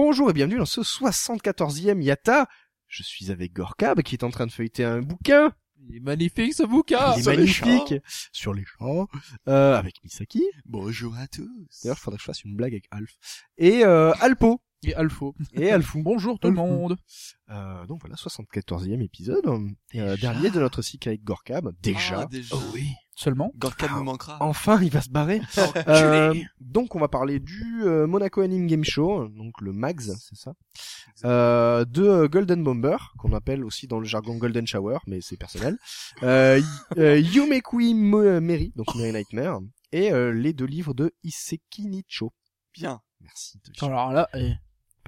Bonjour et bienvenue dans ce 74e Yata. Je suis avec Gorkab qui est en train de feuilleter un bouquin. Il est magnifique ce bouquin Il est magnifique. Sur les champs. Euh, avec Misaki. Bonjour à tous. D'ailleurs, il faudrait que je fasse une blague avec Alf. Et euh, Alpo. Et Alfo. Et Alfou. Bonjour tout le monde. Euh, donc voilà, 74e épisode. Euh, dernier de notre cycle avec Gorkab. Déjà. Ah, déjà. Oh oui. Seulement. Gorka nous manquera. Enfin, il va se barrer. Euh, donc on va parler du euh, Monaco Anime Game Show, donc le MAGS, c'est ça, euh, de euh, Golden Bomber, qu'on appelle aussi dans le jargon Golden Shower, mais c'est personnel, euh, Yumekui Meri, donc Meri Nightmare, et euh, les deux livres de Iseki Nicho. Bien. Merci. Alors là, eh,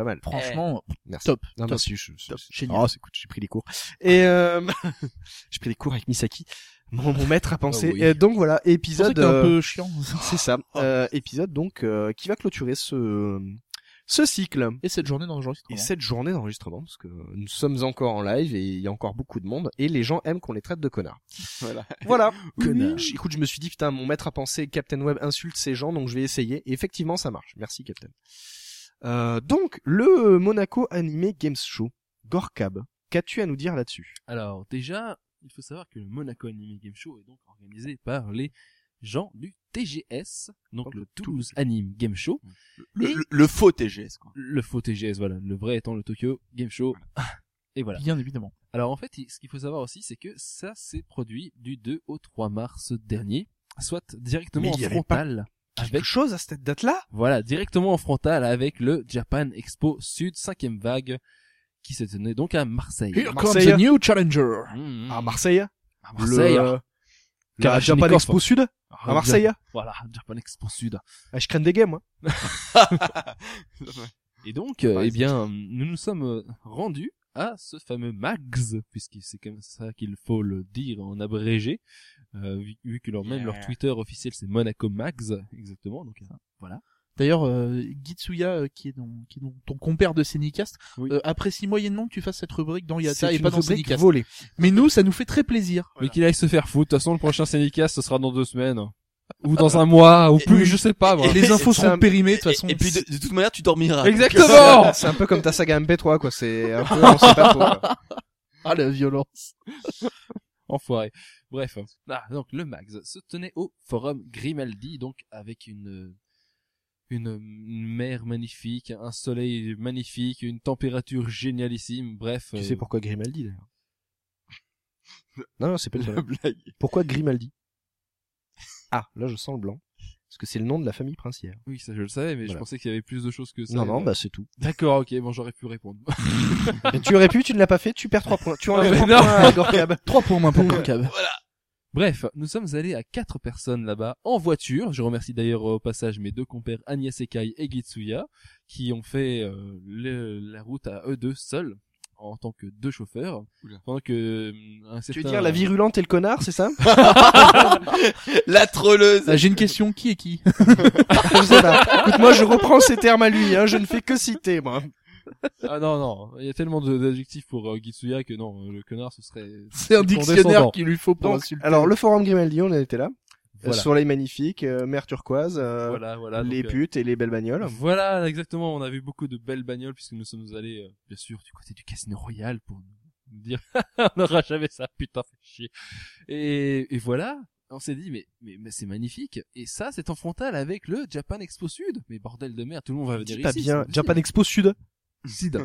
Pas mal. franchement, Merci. top. Non, top. merci, je, je- Top. je-. Oh, c'est cool, j'ai pris des cours. Et euh, j'ai pris des cours avec Misaki, mon, mon maître à penser. Ah oui. Et donc voilà, épisode. un euh, peu chiant. C'est ça. Euh, épisode donc euh, qui va clôturer ce ce cycle Et cette journée d'enregistrement. et cette journée d'enregistrement parce que nous sommes encore en live et il y a encore beaucoup de monde et les gens aiment qu'on les traite de connards. Voilà. Voilà. Connard. J- Écoute, je me suis dit putain, mon maître à penser Captain Web insulte ces gens donc je vais essayer et effectivement ça marche. Merci Captain. Euh, donc le Monaco Anime Games Show Gorkab, qu'as-tu à nous dire là-dessus? Alors déjà, il faut savoir que le Monaco Anime Game Show est donc organisé par les gens du TGS, donc Donc le le Toulouse Anime Game Show. Le, Et- le- le faux TGS, quoi. Le faux TGS, voilà, le vrai étant le Tokyo Game Show. Et voilà. Bien évidemment. Alors en fait, ce qu'il faut savoir aussi, c'est que ça s'est produit du 2 au 3 mars dernier, soit directement Mais en frontal Quelque avec chose à cette date-là Voilà, directement en frontal avec le Japan Expo Sud 5 vague qui se tenait donc à Marseille. Here Marseille. comes a new challenger. Mmh. À Marseille À Marseille. Le, euh, la. Japan Expo Sud à Marseille Voilà, Japan Expo Sud. Ah, je crains des games, moi. Et donc, euh, Ouais, eh bien, nous nous sommes euh, rendus à ce fameux MAGS, puisque c'est comme ça qu'il faut le dire en abrégé, euh, vu, vu que leur, même leur. Twitter officiel c'est Monaco MAGS, exactement. Donc euh, voilà. D'ailleurs, euh, Gitsuya, euh, qui est, dans, qui est dans ton compère de Scénicast, Oui. euh, apprécie moyennement que tu fasses cette rubrique dans Yata et pas dans volée. Mais nous, ça nous fait très plaisir. Mais qu'il aille se faire foutre. De toute façon, le prochain Syndicast, ce sera dans deux semaines. Ou dans un mois, ou Et- plus, je sais pas, moi. Et les infos seront un- périmées de toute façon. Et, et puis, de, de toute manière, tu dormiras. Exactement! C'est un peu comme ta saga MP3, quoi. C'est un peu, on sait pas trop. quoi. Ah la violence. Enfoiré. Bref. Ah, donc le Max se tenait au forum Grimaldi, donc avec une une une mer magnifique, un soleil magnifique, une température génialissime. Bref. Tu euh, sais pourquoi Grimaldi, d'ailleurs? Non, non, c'est pas La le blague. Pourquoi Grimaldi? Ah, là, je sens le blanc. Parce que c'est le nom de la famille princière. Oui, ça je le savais, mais je Voilà. pensais qu'il y avait plus de choses que ça. Non, non, Euh, bah c'est tout. D'accord, ok, bon, j'aurais pu répondre. Mais tu aurais pu, tu ne l'as pas fait, tu perds 3 points. Tu enlèves mais 3 non. points à Gorkab. 3 points moins pour Concave. Bref, nous sommes allés à quatre personnes là-bas en voiture. Je remercie d'ailleurs au passage mes deux compères Agnès Ekai et Gitsuya qui ont fait euh, le- la route à eux deux seuls en tant que deux chauffeurs. Oula. Pendant que euh, Tu veux dire la virulente et le connard, c'est ça? La trolleuse. Ah, J'ai une question, qui est qui? Je sais pas. Écoute, moi, je reprends ces termes à lui, hein. Je ne fais que citer, moi. Ah non non, il y a tellement de- d'adjectifs pour euh, Gitsuya que non, le connard ce serait C'est un dictionnaire qu'il lui faut pour Donc, insulter. alors, le forum Grimaldi, on était là. Voilà. Euh, Soleil magnifique, euh, mer turquoise, euh, voilà voilà les donc, euh, putes et les belles bagnoles. Voilà, exactement. On a vu beaucoup de belles bagnoles puisque nous sommes allés, euh, bien sûr, du côté du Casino Royal pour nous dire on n'aura jamais ça, putain, fait chier. Et, et voilà, on s'est dit mais mais, mais c'est magnifique. Et ça, c'est en frontal avec le Japan Expo Sud. Mais bordel de merde, tout le monde va venir Dis pas ici. bien. c'est Japan. Expo Sud. Sud.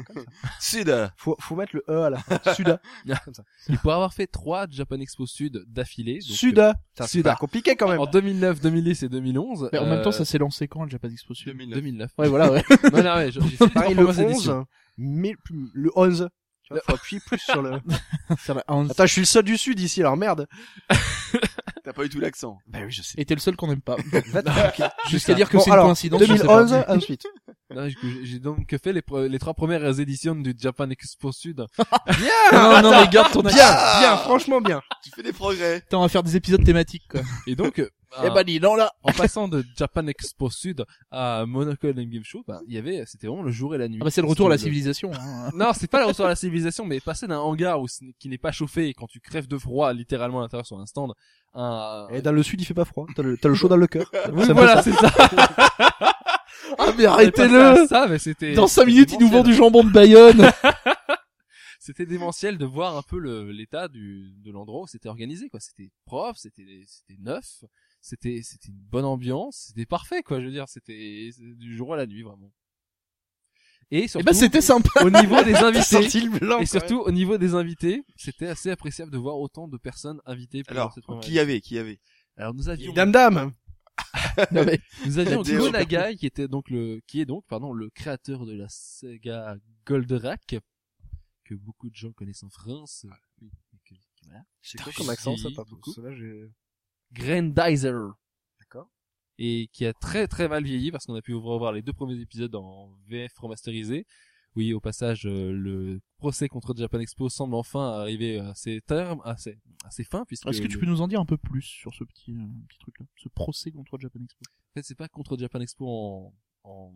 Sud. Faut, faut mettre le E à la fin. Sud. Et pour avoir fait trois Japan Expo Sud d'affilée, donc, Sud. euh, C'est pas compliqué quand même. en 2009, 2010 et 2011. Mais en même temps, euh, ça s'est lancé quand, le Japan Expo Sud? 2009. 2009. Ouais, voilà, ouais. Non, non, ouais, j'ai j'ai fait les trois Pareil, le premières 11. éditions. mais plus- le 11. Tu vois, faut appuyer plus sur le... Ça Attends, je suis le seul du sud ici, alors merde. T'as pas eu tout l'accent. Bah oui, je sais. Et t'es le seul qu'on aime pas. Jusqu'à dire que Bon, c'est une coïncidence. je sais 2011, pas. ensuite. J'ai- donc fait les, les trois premières éditions du Japan Expo Sud. Non, non, mais garde ton Bien, accent. bien, franchement bien. Tu fais des progrès. Attends, on va faire des épisodes thématiques, quoi. Et donc, euh, Eh ben, dis donc là. en passant de Japan Expo Sud à Monaco Game Game Show, bah, il y avait, c'était vraiment le jour et la nuit. Ah bah, c'est le retour à la le- civilisation. hein. Non, c'est pas le retour à la civilisation, mais passer d'un hangar où qui n'est pas chauffé et quand tu crèves de froid littéralement à l'intérieur sur un stand, un... Et dans le sud, il fait pas froid. T'as le, t'as le chaud dans le cœur. Oui, voilà, ça. c'est ça. Ah, mais arrêtez-le. Ça, mais c'était. Dans 5 c'était minutes, il nous vend du jambon de Bayonne. C'était démentiel de voir un peu le- l'état du de l'endroit où c'était organisé, quoi. C'était propre, c'était c'était neuf, c'était c'était une bonne ambiance, c'était parfait, quoi. Je veux dire, c'était du jour à la nuit, vraiment. Et Eh surtout, ben, c'était sympa. au niveau des invités. blanc. Et surtout au niveau des invités, c'était assez appréciable de voir autant de personnes invitées pour Alors, cette première qui y avait, qui y avait Alors nous avions. Dame Dame. Non, mais nous avions Go Nagai qui était donc le qui est donc pardon le créateur de la saga Goldorak que beaucoup de gens connaissent en France. Oui, voilà. C'est quoi comme accent, ça, pas beaucoup. Cela. Grandizer. D'accord. Et qui a très très mal vieilli parce qu'on a pu revoir les deux premiers épisodes en VF remasterisé. Oui, au passage, euh, le procès contre Japan Expo semble enfin arriver à ses termes, à ses, à ses fins, puisque Est-ce que tu peux nous en dire un peu plus sur ce petit, euh, petit truc-là Ce procès contre Japan Expo? En fait, c'est pas contre Japan Expo en, en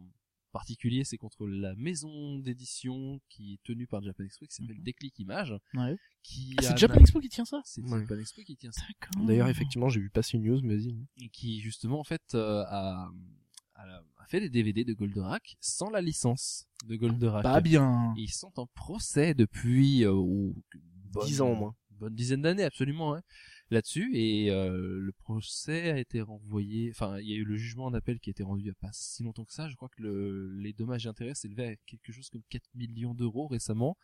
particulier, c'est contre la maison d'édition qui est tenue par Japan Expo, qui s'appelle Mhm. Déclic Images, Ouais. qui Ah, a- c'est Japan Expo qui tient ça C'est Ouais. Japan Expo qui tient ça. D'accord. D'ailleurs, effectivement, j'ai vu passer une news, mais vas-y. Et qui, justement, en fait, euh, a, a, a fait des DVD de Goldorak sans la licence de Goldorak. Pas bien. Et ils sont en procès depuis euh, une bonne- 10 ans au moins. bonne dizaine d'années absolument hein, là-dessus et euh, le procès a été renvoyé enfin il y a eu le jugement en appel qui a été rendu il y a pas si longtemps que ça je crois que le, les dommages et intérêts s'élevaient à quelque chose comme 4 millions d'euros récemment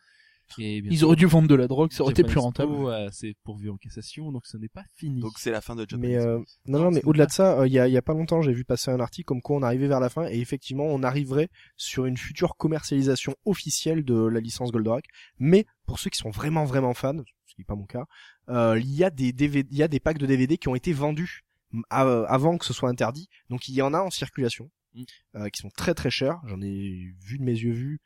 et bien Ils sûr, auraient dû vendre de la drogue, ça aurait été plus rentable. a- c'est pourvu en cassation donc ce n'est pas fini Donc c'est la fin de Japan Mais euh, non, non, mais au-delà de ça, euh, il y, a, y a pas longtemps, j'ai vu passer un article comme quoi on arrivait vers la fin et effectivement, on arriverait sur une future commercialisation officielle de la licence Goldorak. Mais pour ceux qui sont vraiment vraiment fans, qui n'est pas mon cas, euh, il y a des DVD, il y a des packs de DVD qui ont été vendus av- avant que ce soit interdit. Donc il y en a en circulation Mm. euh, qui sont très très chers. J'en ai vu de mes yeux vus.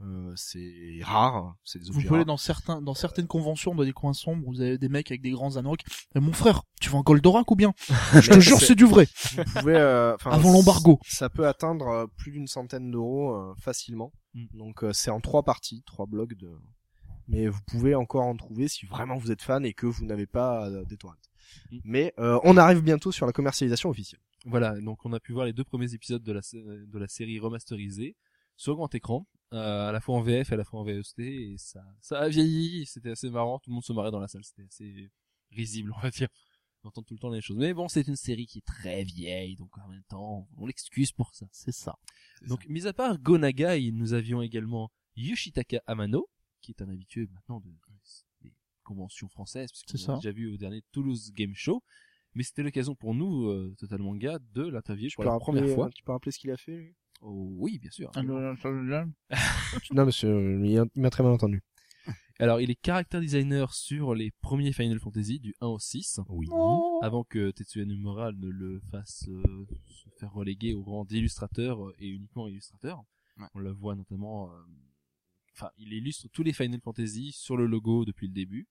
Euh, c'est rare, c'est des Vous pouvez aller dans certains, dans certaines conventions, dans des coins sombres, vous avez des mecs avec des grands anorak. Eh, mon frère, tu vas en Goldorak ou bien? Je te jure, c'est- du vrai. vous pouvez euh, Avant l'embargo. ça peut atteindre euh, plus d'une centaine d'euros euh, facilement Mm. donc euh, c'est en trois parties trois blocs de mais vous pouvez encore en trouver si vraiment vous êtes fan et que vous n'avez pas euh, des torrents Mm. mais euh, on arrive bientôt sur la commercialisation officielle Voilà, donc on a pu voir les deux premiers épisodes de la, de la série remasterisée sur grand écran, euh, à la fois en VF et à la fois en VST, et ça, ça a vieilli, c'était assez marrant, tout le monde se marrait dans la salle, c'était assez risible, on va dire. On entend tout le temps les choses. Mais bon, c'est une série qui est très vieille, donc en même temps, on l'excuse pour ça. C'est ça. Donc, mis à part Gonagai, nous avions également Yoshitaka Amano, qui est un habitué maintenant de, des conventions françaises, C'est puisqu'on ça. l'a déjà vu au dernier Toulouse Game Show. Mais c'était l'occasion pour nous, euh, Total Manga, de l'interviewer pour la rappeler, première fois. euh, tu peux rappeler ce qu'il a fait lui? Oh, oui, bien sûr. non monsieur euh, il m'a très mal entendu Alors, il est character designer sur les premiers Final Fantasy, du 1 au 6, oui avant que Tetsuya Nomura ne le fasse euh, se faire reléguer au rang d'illustrateur et uniquement illustrateur. Ouais. On le voit notamment... euh, Enfin, il illustre tous les Final Fantasy sur le logo depuis le début,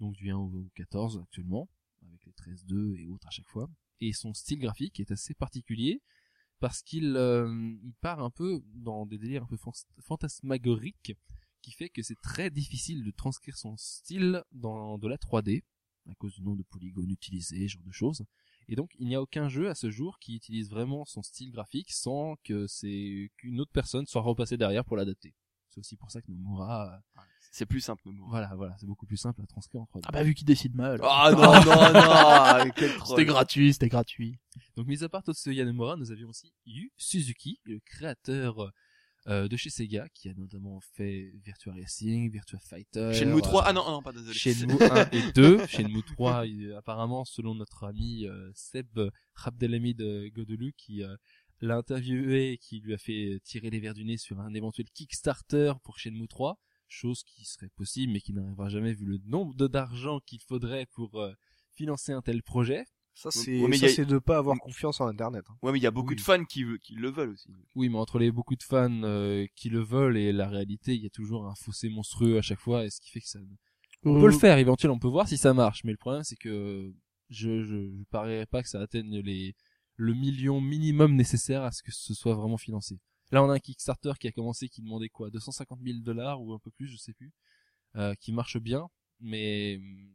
donc du 1 au 14 actuellement, avec les 13-2 et autres à chaque fois. Et son style graphique est assez particulier, parce qu'il euh, part un peu dans des délires un peu fan- fantasmagoriques, qui fait que c'est très difficile de transcrire son style dans de la 3D, à cause du nombre de polygones utilisés, genre de choses. Et donc, il n'y a aucun jeu à ce jour qui utilise vraiment son style graphique sans que c'est qu'une autre personne soit repassée derrière pour l'adapter. C'est aussi pour ça que Nomura, euh, C'est plus simple, Momo. voilà, voilà, c'est beaucoup plus simple à transcrire en 3D. Ah bah vu qu'il décide mal. Ah non, non, non, troll. C'était gratuit, c'était gratuit. Donc, mis à part Tetsuya Nomura, nous avions aussi Yu Suzuki, le créateur euh, de chez Sega, qui a notamment fait Virtua Racing, Virtua Fighter. Shenmue 3. euh, Ah non, non, pas désolé. Shenmue 1 et 2. Shenmue 3, il- apparemment, selon notre ami euh, Seb Rabdelhamid euh, Godelu, qui euh, l'a interviewé, qui lui a fait tirer les verres du nez sur un éventuel Kickstarter pour Shenmue 3, chose qui serait possible mais qui n'arrivera jamais vu le nombre d'argent qu'il faudrait pour euh, financer un tel projet. Ça, c'est Ouais, mais ça, y a- c'est de pas avoir confiance en Internet. hein. Ouais, mais il y a beaucoup Oui. de fans qui, qui le veulent aussi. Oui, mais entre les beaucoup de fans euh, qui le veulent et la réalité, il y a toujours un fossé monstrueux à chaque fois, et ce qui fait que ça. On peut le faire éventuellement, on peut voir si ça marche, mais le problème c'est que je je, je parierais pas que ça atteigne les le million minimum nécessaire à ce que ce soit vraiment financé. Là, on a un Kickstarter qui a commencé, qui demandait quoi, 250 000 dollars ou un peu plus, je sais plus, euh, qui marche bien, mais hum,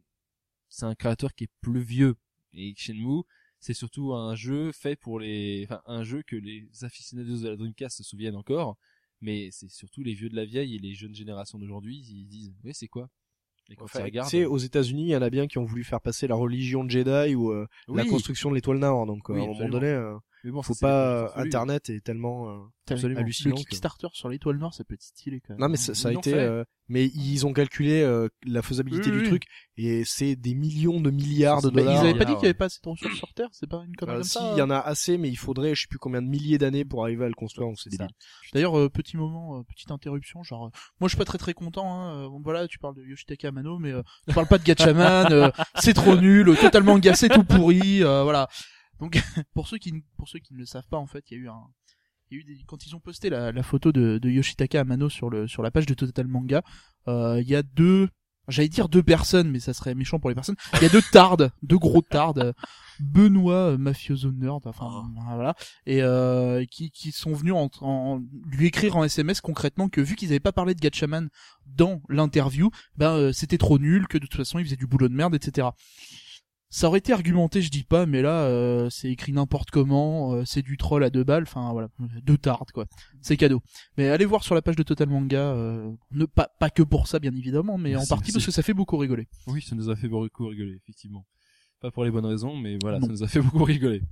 c'est un créateur qui est plus vieux. Et Shenmue, c'est surtout un jeu fait pour les, enfin, un jeu que les aficionados de la Dreamcast se souviennent encore, mais c'est surtout les vieux de la vieille et les jeunes générations d'aujourd'hui, ils disent, oui, c'est quoi? Et quand Enfin, tu sais, aux États-Unis, il y en a bien qui ont voulu faire passer la religion Jedi ou euh, la construction de l'étoile Nord. Donc, euh, Oui, à un moment donné, euh, mais bon, faut pas. Internet est tellement. euh, absolument Le hallucinant que- Kickstarter sur l'étoile noire, ça peut être stylé quand même. Non mais ça, ça a été, euh, mais ils ont calculé euh, la faisabilité Oui, du oui. truc et c'est des millions de milliards de dollars. ils avaient pas dit qu'il y avait pas assez de ressources sur Terre, c'est pas une connerie Euh, comme si, ça. il y en a assez, mais il faudrait, je sais plus combien de milliers d'années pour arriver à le construire, donc c'est débile. D'ailleurs, euh, petit moment, euh, petite interruption, genre, euh, moi je suis pas très très content. Hein, euh, bon, voilà, tu parles de Yoshitaka Amano, mais euh, tu parles pas de Gatchaman. euh, c'est trop nul, totalement gâché, tout pourri. euh, voilà. Donc, pour ceux qui, ne- pour ceux qui ne le savent pas, en fait, il y a eu un, il y a eu des, quand ils ont posté la, la photo de, de Yoshitaka Amano sur le sur la page de Total Manga, euh, il y a deux, j'allais dire deux personnes, mais ça serait méchant pour les personnes. Il y a deux tardes, deux gros tardes. Benoît euh, mafioso nerd, enfin voilà, et euh, qui, qui sont venus en, en- lui écrire en SMS concrètement que vu qu'ils avaient pas parlé de Gatchaman dans l'interview, ben euh, c'était trop nul, que de toute façon ils faisaient du boulot de merde, etc. Ça aurait été argumenté, je dis pas, mais là euh, c'est écrit n'importe comment, euh, c'est du troll à deux balles, enfin voilà, deux tardes quoi, c'est cadeau. Mais allez voir sur la page de Total Manga, euh, ne pas pas que pour ça bien évidemment, mais en partie parce que ça fait beaucoup rigoler. Oui, ça nous a fait beaucoup rigoler, effectivement. Pas pour les bonnes raisons, mais voilà, Non. ça nous a fait beaucoup rigoler.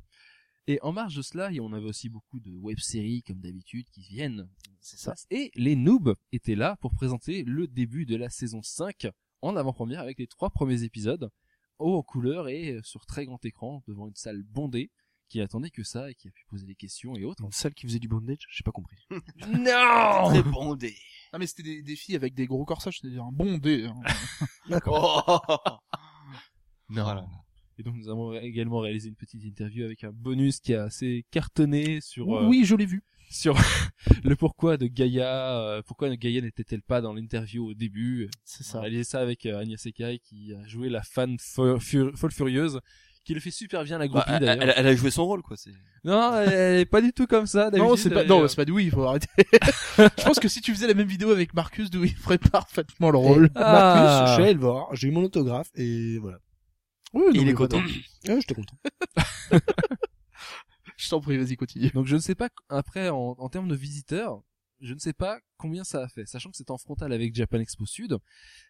Et en marge de cela, on avait aussi beaucoup de web-séries, comme d'habitude, qui viennent. C'est ça. Et les noobs étaient là pour présenter le début de la saison 5 en avant-première avec les trois premiers épisodes, haut en couleur et sur très grand écran, devant une salle bondée, qui attendait que ça et qui a pu poser des questions et autres. Une salle qui faisait du bondage, j'ai pas compris. non Très bondé. Ah mais c'était des, des filles avec des gros corsages, c'était un bon dé. hein. D'accord. Oh. Non. Et donc nous avons également réalisé une petite interview avec un bonus qui a assez cartonné sur euh, Oui, je l'ai vu. Sur le pourquoi de Gaïa, euh, pourquoi Gaïa n'était-elle pas dans l'interview au début. C'est On ça. a réalisé ça avec euh, Agnès Sekai qui a joué la fan folle furieuse, qui le fait super bien la Bah, groupie elle, d'ailleurs. elle- elle a joué son rôle, quoi. C'est. Non, elle, est pas du tout comme ça. Non, c'est pas, non, est, c'est pas de oui, il faut arrêter. je pense que si tu faisais la même vidéo avec Marcus, Dewey ferait parfaitement le rôle. Ah. Marcus, je suis allé le voir, j'ai eu mon autographe et voilà. Oui, non, il est content. Ouais, j'étais content. Je t'en prie, vas-y, continue. Donc je ne sais pas après en, en termes de visiteurs, je ne sais pas combien ça a fait, sachant que c'est en frontal avec Japan Expo Sud.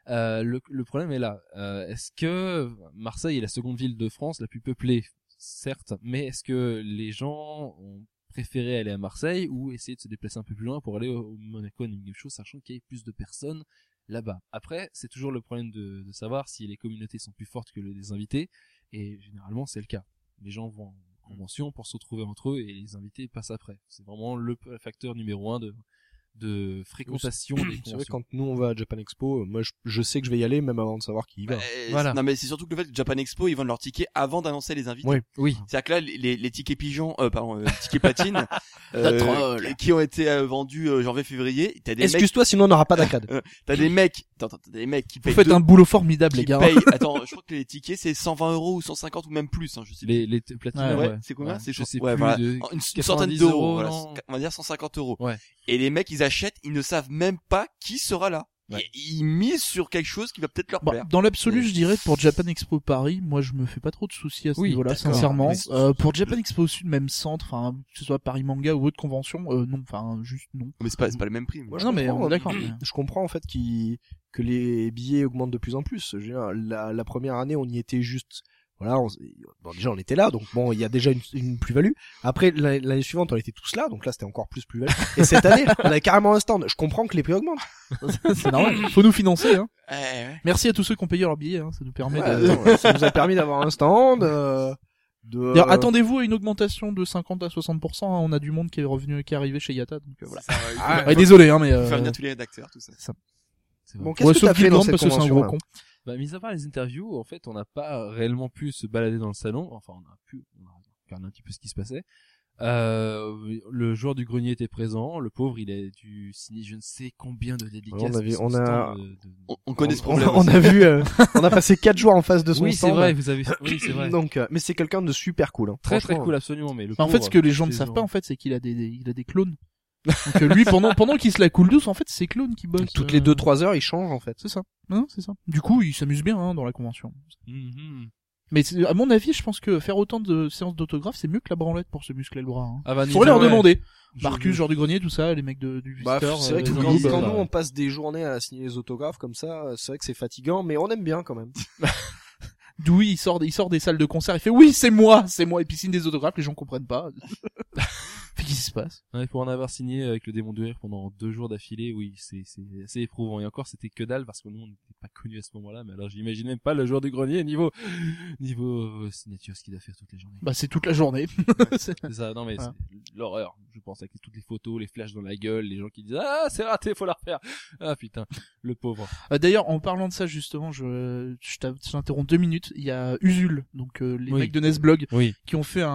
Euh, le, le problème est là. Euh, est-ce que Marseille est la seconde ville de France la plus peuplée, certes, mais est-ce que les gens ont préféré aller à Marseille ou essayer de se déplacer un peu plus loin pour aller au, au Monaco Game Show, sachant qu'il y ait plus de personnes là-bas? Après, c'est toujours le problème de, de savoir si les communautés sont plus fortes que les invités, et généralement c'est le cas. Les gens vont convention pour se retrouver entre eux et les invités passent après. C'est vraiment le facteur numéro un de, de fréquentation C'est vrai quand nous on va à Japan Expo, euh, moi je, je sais que je vais y aller même avant de savoir qui y va. Bah, Voilà. Non, mais c'est surtout que le fait que Japan Expo, ils vendent leurs tickets avant d'annoncer les invités. Ouais. Oui. C'est-à-dire que là, les, les- tickets pigeons, euh, pardon, euh, les tickets platine, La troll. qui- ont été euh, vendus euh, janvier-février, t'as des mecs, Excuse-toi sinon on n'aura pas d'arcade. t'as des mecs, attends, t'as des mecs qui Vous payent, faites deux- un boulot formidable, les gars. payent, attends, je crois que les tickets c'est 120 euros ou 150 ou même plus, hein, je sais plus. Les, les platines, Ouais, Ouais, c'est combien Ouais, C'est je sais ouais, plus voilà. de une, une 90 centaine d'euros, euros, voilà, on va dire 150 euros. Ouais. Et les mecs, ils achètent, ils ne savent même pas qui sera là. Ouais. Ils misent sur quelque chose qui va peut-être leur Bah, plaire. dans l'absolu, Ouais. je dirais que pour Japan Expo Paris, moi je me fais pas trop de soucis à ce Oui, niveau-là, sincèrement. Mais- Euh, pour Japan Expo Sud, même centre, enfin que ce soit Paris Manga ou autre convention, euh, non, enfin juste non. Mais c'est pas, c'est pas le même prix. Moi, non mais on est d'accord. Je comprends en fait qui que les billets augmentent de plus en plus. Je veux dire, la, la première année, on y était juste. Voilà, on, bon, déjà on était là, donc bon, il y a déjà une, une plus-value. Après l'année suivante, on était tous là, donc là c'était encore plus plus-value. Et cette année, on avait carrément un stand. Je comprends que les prix augmentent. C'est normal. Faut nous financer. Hein. Ouais, ouais. Merci à tous ceux qui ont payé leur billet. Hein. Ça nous permet Ouais, de. ça nous a permis d'avoir un stand. euh, De, D'ailleurs, euh, attendez-vous à une augmentation de 50 à 60%. hein, On a du monde qui est revenu, qui est arrivé chez Yata. Donc euh, voilà. Ça, Ah, Ouais, désolé, hein, mais. Euh... faire venir tous les rédacteurs, tout ça. C'est vrai. Bon, Ouais, qu'est-ce que sauf t'as fait dans Guilgrand, cette parce que c'est un gros là con. Bah, mis à part les interviews, en fait, on n'a pas réellement pu se balader dans le salon. Enfin, on a pu, on a regardé un petit peu ce qui se passait. Euh, le joueur du grenier était présent. Le pauvre, il a dû signer je ne sais combien de dédicaces. On a vu- on a- stand de- de- On, on connaît ce problème. on a vu, euh, on a passé quatre jours en face de son Oui, c'est vrai, vous avez, oui, c'est vrai. Donc, euh, mais c'est quelqu'un de super cool. Hein. Très très cool, absolument. Mais le Bah, en fait, pauvre, ce que les gens ne savent pas, en fait, c'est qu'il a des, des- il a des clones. Donc euh, lui, pendant pendant qu'il se la coule douce, en fait, c'est ses clones qui bossent. Toutes euh, les deux trois heures, il change en fait. C'est ça. Non, c'est ça. Du coup, il s'amuse bien hein, dans la convention. Mhm. Mais à mon avis, je pense que faire autant de séances d'autographes, c'est mieux que la branlette pour se muscler le bras. Hein. Ah bah, Faudrait leur ouais. demander. Marcus, genre du grenier, tout ça, les mecs de, du Bah, visiteur. c'est vrai euh, que les quand, quand euh, nous on passe des journées à signer les autographes comme ça, euh, c'est vrai que c'est fatigant, mais on aime bien quand même. Dewey, il sort, il sort des salles de concert, il fait oui, c'est moi, c'est moi, et puis signe des autographes, les gens comprennent pas. Qu'est-ce qui se passe Ouais, pour en avoir signé avec le démon de rire pendant deux jours d'affilée, oui, c'est c'est assez éprouvant. Et encore, c'était que dalle parce que nous, on n'était pas connus à ce moment-là. Mais alors, j'imagine même pas le joueur du grenier niveau niveau euh, signature, ce qu'il doit faire toutes les journées. Bah c'est toute la journée. C'est- ça, non mais l'horreur. Je pense avec toutes les photos, les flashs dans la gueule, les gens qui disent ah c'est raté, faut la refaire. Ah putain, le pauvre. Euh, D'ailleurs, en parlant de ça justement, je, je t'interromps deux minutes. Il y a Usul, donc euh, les Oui. mecs de Nesblog, Oui. qui ont fait un,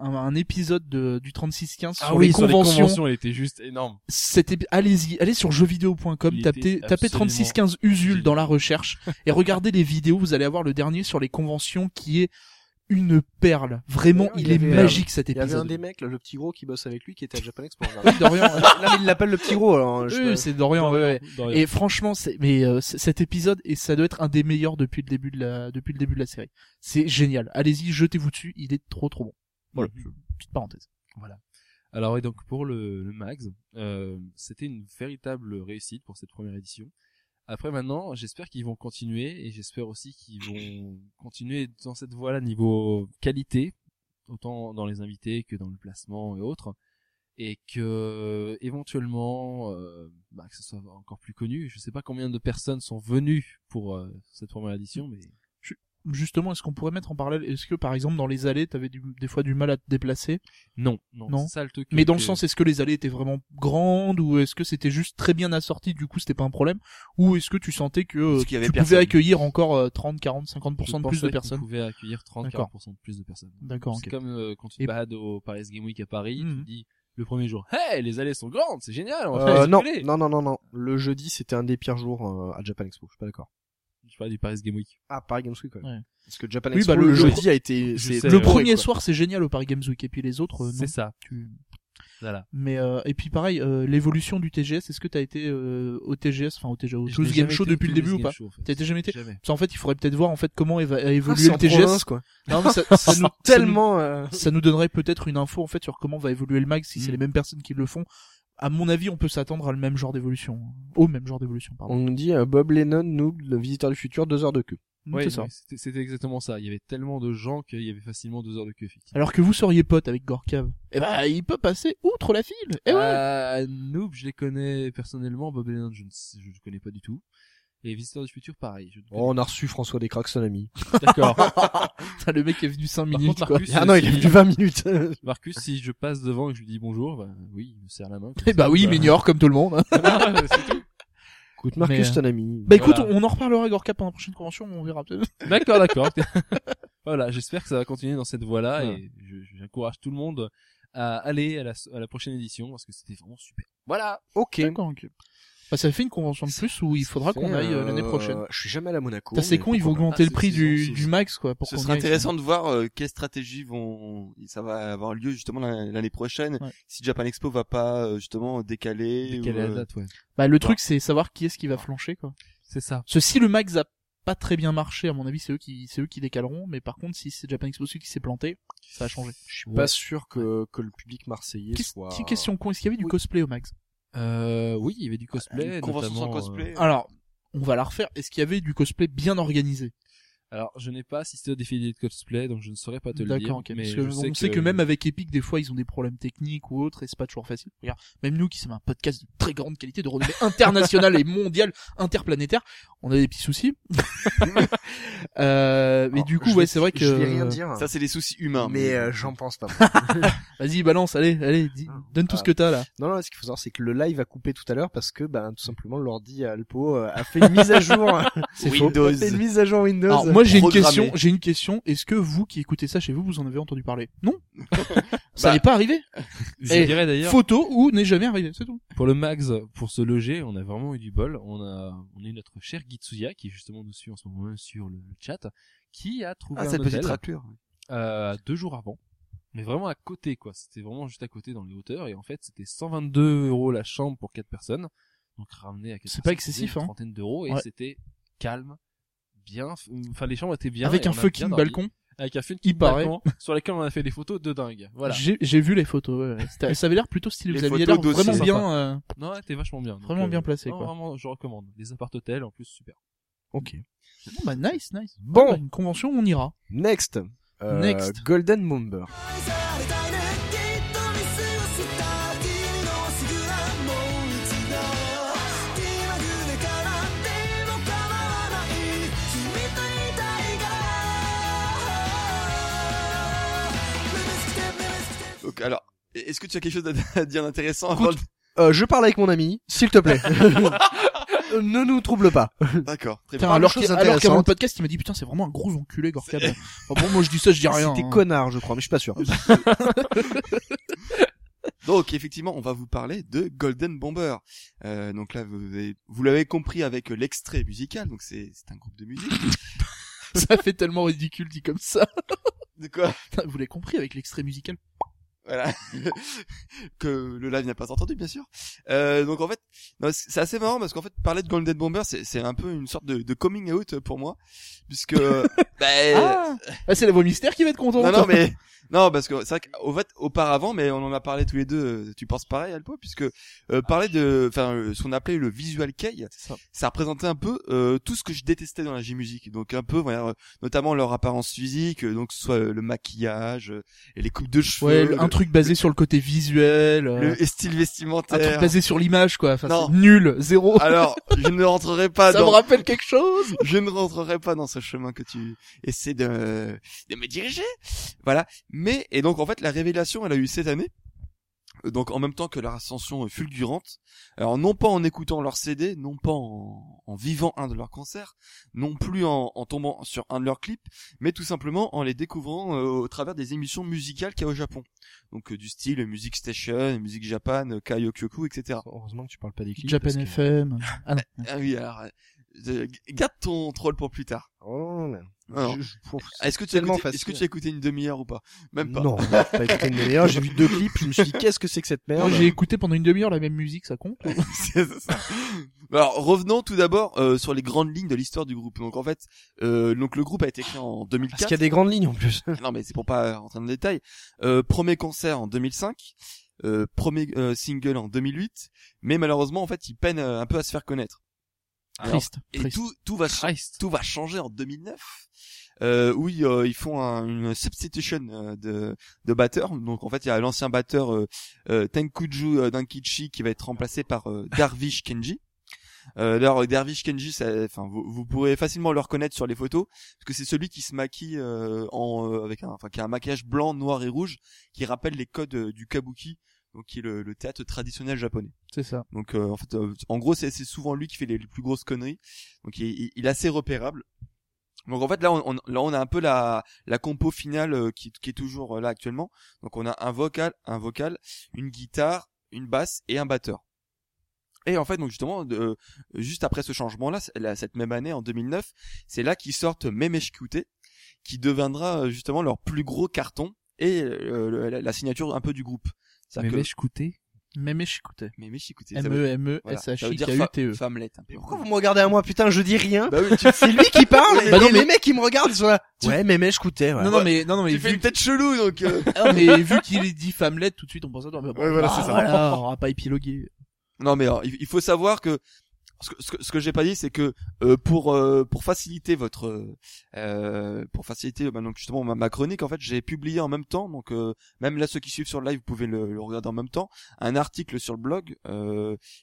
un, un épisode de, du 3615 Ah sur, oui, les sur conventions. les conventions, elle était juste énorme. C'était, allez-y, allez sur jeuxvideo.com, tapez, tapez absolument 3615 Usul dans la recherche et regardez les vidéos. Vous allez avoir le dernier sur les conventions qui est une perle. Vraiment, il, est avait, magique cet Il y avait un épisode. des mecs, là, le petit gros qui bosse avec lui, qui était à Japan Expo. Oui, Dorian. Là, mais il l'appelle le petit gros. Alors, je- Oui, c'est Dorian. ouais, ouais. Et franchement, c'est mais euh, cet épisode et ça doit être un des meilleurs depuis le début de la depuis le début de la série. C'est génial. Allez-y, jetez-vous dessus, il est trop trop bon. Voilà, Mhm. je- petite parenthèse. Voilà. Alors et donc pour le, le Mags, euh, c'était une véritable réussite pour cette première édition. Après maintenant, j'espère qu'ils vont continuer et j'espère aussi qu'ils vont continuer dans cette voie-là niveau qualité, autant dans les invités que dans le placement et autres, et que éventuellement, euh, bah, que ce soit encore plus connu. Je sais pas combien de personnes sont venues pour euh, cette première édition, mais Justement, est-ce qu'on pourrait mettre en parallèle Est-ce que par exemple dans les allées, t'avais du, des fois du mal à te déplacer? Non, non, Non. ça le truc. Mais dans le sens, est-ce que les allées étaient vraiment grandes ou est-ce que c'était juste très bien assorti Du coup, c'était pas un problème? Ou est-ce que tu sentais que euh, y avait tu personne? pouvais accueillir encore euh, 30, 40, 50% je de plus de personnes? accueillir 30-40% D'accord. de plus de personnes. D'accord, C'est comme euh, quand tu te Et- balades au Paris Game Week à Paris, Mhm. tu te dis le premier jour, hey, les allées sont grandes, c'est génial, on va Euh, faire non, circuler. non, non, non, non. Le jeudi, c'était un des pires jours euh, à Japan Expo. Je suis pas d'accord. Je parle du Paris Game Week. Ah, Paris Games Week, ouais. Ouais. Parce que Japan Oui, Expo, bah, le, le- jeudi a été, c'est Le premier quoi. soir, c'est génial au Paris Games Week et puis les autres, euh, non. C'est ça. Tu- Voilà. Mais euh, et puis pareil, euh, l'évolution du TGS. Est-ce que t'as été euh, au TGS, enfin au TGS, au Game Show depuis le début ou pas Show, en fait. T'as été jamais été Jamais. Parce qu'en fait, il faudrait peut-être voir en fait comment a, a Ah, évolué c'est le en TGS. province, quoi. Non, mais ça, ça nous, ça nous- Tellement, euh, ça nous donnerait peut-être une info en fait sur comment va évoluer le mag si c'est Mm. les mêmes personnes qui le font. À mon avis, on peut s'attendre à le même genre d'évolution, au même genre d'évolution, pardon. on nous dit euh, Bob Lennon, Noob, le visiteur du futur, deux heures de queue. Ouais, c'est ça. c'était exactement ça. Il y avait tellement de gens qu'il y avait facilement deux heures de queue, effectivement. Alors que vous seriez pote avec Gorkav, eh ben il peut passer outre la file. Eh ouais. Euh, Noob, je les connais personnellement. Bob Lennon, je ne sais- je ne connais pas du tout. Et Visiteur du futur, pareil. Je Oh, on a reçu François Descraques, son ami. D'accord. Le mec est venu 5 Par minutes contre, quoi. Marcus, Ah non, il est venu 20 minutes. Marcus, si je passe devant et que je lui dis bonjour, bah oui, il me serre la main. Eh bah ça, oui, il m'ignore comme tout le monde. C'est tout. Écoute, Marcus, Mais, ton ami. Bah écoute, Voilà. on en reparlera Gorka pendant la prochaine convention, on verra peut-être. D'accord, d'accord. voilà, j'espère que ça va continuer dans cette voie-là et je- j'encourage tout le monde à aller à la, à la prochaine édition parce que c'était vraiment super. Voilà. Ok. D'accord, ok. Bah ça fait une convention de plus où il faudra qu'on aille euh, l'année prochaine. Je suis jamais allé à Monaco. Ça c'est con, ils vont augmenter Ah, le prix du, du max quoi pour Ce serait intéressant de voir euh, quelles stratégies vont, ça va avoir lieu justement l'an- l'année prochaine. Ouais. Si Japan Expo va pas euh, justement décaler. Décaler ou, la euh, date, ouais. Bah le truc c'est savoir qui est-ce qui va flancher quoi. C'est ça. Si le max a pas très bien marché, à mon avis, c'est eux qui, c'est eux qui décaleront. Mais par contre, si c'est Japan Expo qui s'est planté, ça a changé. Je suis Ouais. pas sûr que, que le public marseillais Qu'est-ce- soit... Petite question con, est-ce qu'il y avait du Oui. cosplay au max? Euh, oui, il y avait du cosplay. Une convention sans notamment, euh, cosplay. Alors, on va la refaire. Est-ce qu'il y avait du cosplay bien organisé? Alors, je n'ai pas assisté au défilé de cosplay, donc je ne saurais pas te le dire. D'accord, ok. Mais Parce que je on sait que... même avec Epic, des fois, ils ont des problèmes techniques ou autres, et c'est pas toujours facile. Regarde, même nous qui sommes un podcast de très grande qualité, de renommée internationale et mondiale, interplanétaire, on a des petits soucis. euh, mais Alors, du coup, ouais, c'est vrai que. Je vais rien dire. Ça, c'est des soucis humains. mais euh, j'en pense pas. Vas-y, balance, allez, allez, dis- donne tout ce que t'as là. Non, non, ce qu'il faut savoir, c'est que le live a coupé tout à l'heure parce que, ben, tout simplement, l'ordi Alpo euh, a fait une mise à jour. C'est faux. Windows. a fait une mise à jour Windows. Alors moi j'ai une question, j'ai une question. Est-ce que vous qui écoutez ça chez vous, vous en avez entendu parler? Non, ça Bah, n'est pas arrivé. Je Eh, dirais d'ailleurs, Photo ou n'est jamais arrivé, c'est tout. pour le Max, pour se loger, on a vraiment eu du bol. On a, on a eu notre cher Gitsuya, qui justement nous suit en ce moment sur le chat, qui a trouvé Ah, un cette petite raclure. euh, deux jours avant. Mais vraiment à côté, quoi. C'était vraiment juste à côté dans les hauteurs. Et en fait, c'était 122 euros la chambre pour quatre personnes. Donc ramené à C'est pas excessif, une hein. trentaine d'euros. Et Ouais. c'était calme, bien. Enfin, les chambres étaient bien. Avec un fucking balcon. Avec un fucking Il paraît. sur lequel on a fait des photos de dingue. Voilà. J'ai vu les photos. ouais, Ça avait l'air plutôt stylé. Les Vous aviez photos l'air vraiment bien. euh, Non, ouais, t'es vachement bien. Donc, Vraiment bien placé, non, quoi. Vraiment, je recommande. Les appart hôtels, en plus, super. Ok. Bon, bah nice, nice. Bon. Bah, une convention, on ira. Next. Euh, Next. Golden Bomber. Donc, alors, est-ce que tu as quelque chose à dire d'intéressant avant Euh, je parle avec mon ami, s'il te plaît. Ne nous trouble pas. D'accord, très bien. alors chose alors qu'avant le podcast, il m'a dit putain, c'est vraiment un gros enculé, Gorka. Bon, Enfin, bon, moi je dis ça, je dis rien. C'était hein. connard, je crois, mais je suis pas sûr. Donc, effectivement, on va vous parler de Golden Bomber. Euh, donc là, vous, avez- vous l'avez compris avec l'extrait musical. Donc, c'est c'est un groupe de musique. Ça fait tellement ridicule dit comme ça. De quoi? Vous l'avez compris avec l'extrait musical. Voilà. que le live n'a pas entendu, bien sûr. Euh, donc en fait, c'est assez marrant parce qu'en fait, parler de Golden Bomber, c'est un peu une sorte de, de coming out pour moi, puisque bah, Ah, c'est la voix mystère qui va être contente. non non mais non parce que c'est vrai qu'au fait auparavant, mais on en a parlé tous les deux. euh, Tu penses pareil, Alpo, puisque euh, parler de, enfin, euh, ce qu'on appelait le visual kei, ça. ça représentait un peu euh, tout ce que je détestais dans la J-musique. Donc un peu, voilà, euh, notamment leur apparence physique, donc que ce soit le maquillage et les coupes de cheveux, Ouais, le, un truc basé sur le côté visuel, le style un vestimentaire. truc basé sur l'image, quoi. Enfin, Non. nul, zéro. Alors, je ne rentrerai pas ça me dans, rappelle quelque chose. je ne rentrerai pas dans ce chemin que tu essaies de, de me diriger. Voilà. Mais, et donc, en fait, la révélation, elle a eu cette année. Donc, en même temps que leur ascension fulgurante. Alors, non pas en écoutant leur CD, non pas en, en vivant un de leurs concerts, non plus en, en tombant sur un de leurs clips, mais tout simplement en les découvrant euh, au travers des émissions musicales qu'il y a au Japon. Donc, euh, du style Music Station, Music Japan, euh, Kaiokyoku, etc. Heureusement que tu parles pas des clips. Japan parce que- FM. Ah non. Ah oui, alors, euh, garde ton troll pour plus tard. Oh, mais- Alors, je- je- pour- Est-ce que tu as écouté, est-ce que facile. tu as écouté une demi-heure ou pas? Même pas. Non, j'ai pas écouté une demi-heure, j'ai vu deux clips, je me suis dit qu'est-ce que c'est que cette merde? Moi, j'ai écouté pendant une demi-heure la même musique, ça compte C'est ça. Alors revenons tout d'abord euh, sur les grandes lignes de l'histoire du groupe. Donc en fait, euh, donc le groupe a été créé en Parce 2004. qu'il y a des grandes lignes en plus. Non mais c'est pour pas rentrer dans le détail. Euh, premier concert en 2005. Euh, premier euh, single en 2008, mais malheureusement en fait ils peinent euh, un peu à se faire connaître. Alors, et tout tout va Christ. tout va changer en 2009 euh, où ils, euh, ils font un- une substitution euh, de, de batteur. Donc en fait, il y a l'ancien batteur euh, euh, Tenkuju euh, Dankichi qui va être remplacé par euh, Darvish Kenji. Euh, D'ailleurs, Dervish Kenji, enfin, vous, vous pourrez facilement le reconnaître sur les photos, parce que c'est celui qui se maquille euh, en euh, avec un, enfin, qui a un maquillage blanc, noir et rouge, qui rappelle les codes du kabuki, donc qui est le, le théâtre traditionnel japonais. C'est ça. Donc euh, en fait, euh, en gros, c'est c'est souvent lui qui fait les, les plus grosses conneries. Donc il, il- il est assez repérable. Donc en fait là, on, on- là on a un peu la, la compo finale euh, qui, qui est toujours euh, là actuellement. Donc on a un vocal, un vocal, une guitare, une basse et un batteur. Et en fait, donc justement, euh, juste après ce changement-là, cette même année, en 2009, c'est là qu'ils sortent Memeshkute, qui deviendra euh, justement leur plus gros carton et euh, la signature un peu du groupe. Mais C'est-à-dire que- vais-je coûter Même écouté. Memeshkute, ça veut- M-E-M-E, voilà, ça veut dire S-H-I-K-U-T-E. fa- femmelette. Pourquoi vous me regardez à moi Putain, je dis rien. Bah oui, tu, C'est lui qui parle Bah non, les mais- mecs qui me regardent ils sont là. Ouais, je coûtais. Ouais. Non, non, mais, non, non, mais tu fais vu, une tête chelou, donc. euh. ah, mais vu qu'il dit femmelette, tout de suite, on pense à toi. Ouais, voilà, ah, c'est ça. Voilà, on va pas épiloguer. Non, mais il faut savoir que ce que, ce que, j'ai pas dit, c'est que euh, pour euh, pour faciliter votre euh, pour faciliter bah, donc justement ma, chronique, en fait, j'ai publié en même temps, donc même là ceux qui suivent sur le live, vous pouvez le, regarder en même temps, un article sur le blog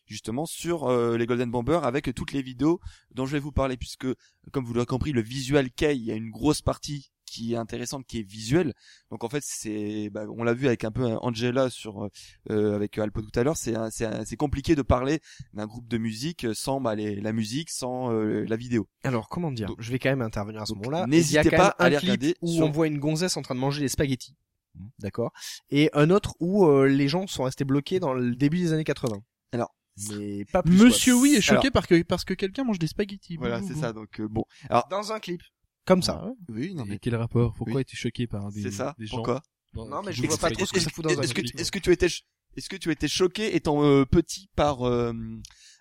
justement sur les Golden Bombers avec toutes les vidéos dont je vais vous parler, puisque comme vous l'aurez compris, le visual kei, il y a une grosse partie qui est intéressante, qui est visuelle. Donc en fait, c'est, bah, on l'a vu avec un peu Angela sur euh, avec Alpo tout à l'heure, c'est un- c'est c'est compliqué de parler d'un groupe de musique sans bah, les- la musique, sans euh, la vidéo. Alors, comment dire? Donc- Je vais quand même intervenir à ce moment-là. n'hésitez pas à clip regarder où sur- on voit une gonzesse en train de manger des spaghettis. Mhm. D'accord? Et un autre où euh, les gens sont restés bloqués dans le début des années 80. Alors, mais pas plus. Monsieur quoi. oui est choqué Alors- parce que parce que quelqu'un mange des spaghettis. Voilà, c'est ça. Donc euh, bon, dans un clip. Comme ça. Ah ouais. oui, non Et mais quel rapport? Pourquoi Oui. es-tu choqué par des, c'est ça. des gens? Pourquoi? Non, mais je vois pas trop ce que ça fout dans un Est-ce que est-ce que tu étais est-ce que tu étais choqué étant euh, petit par euh,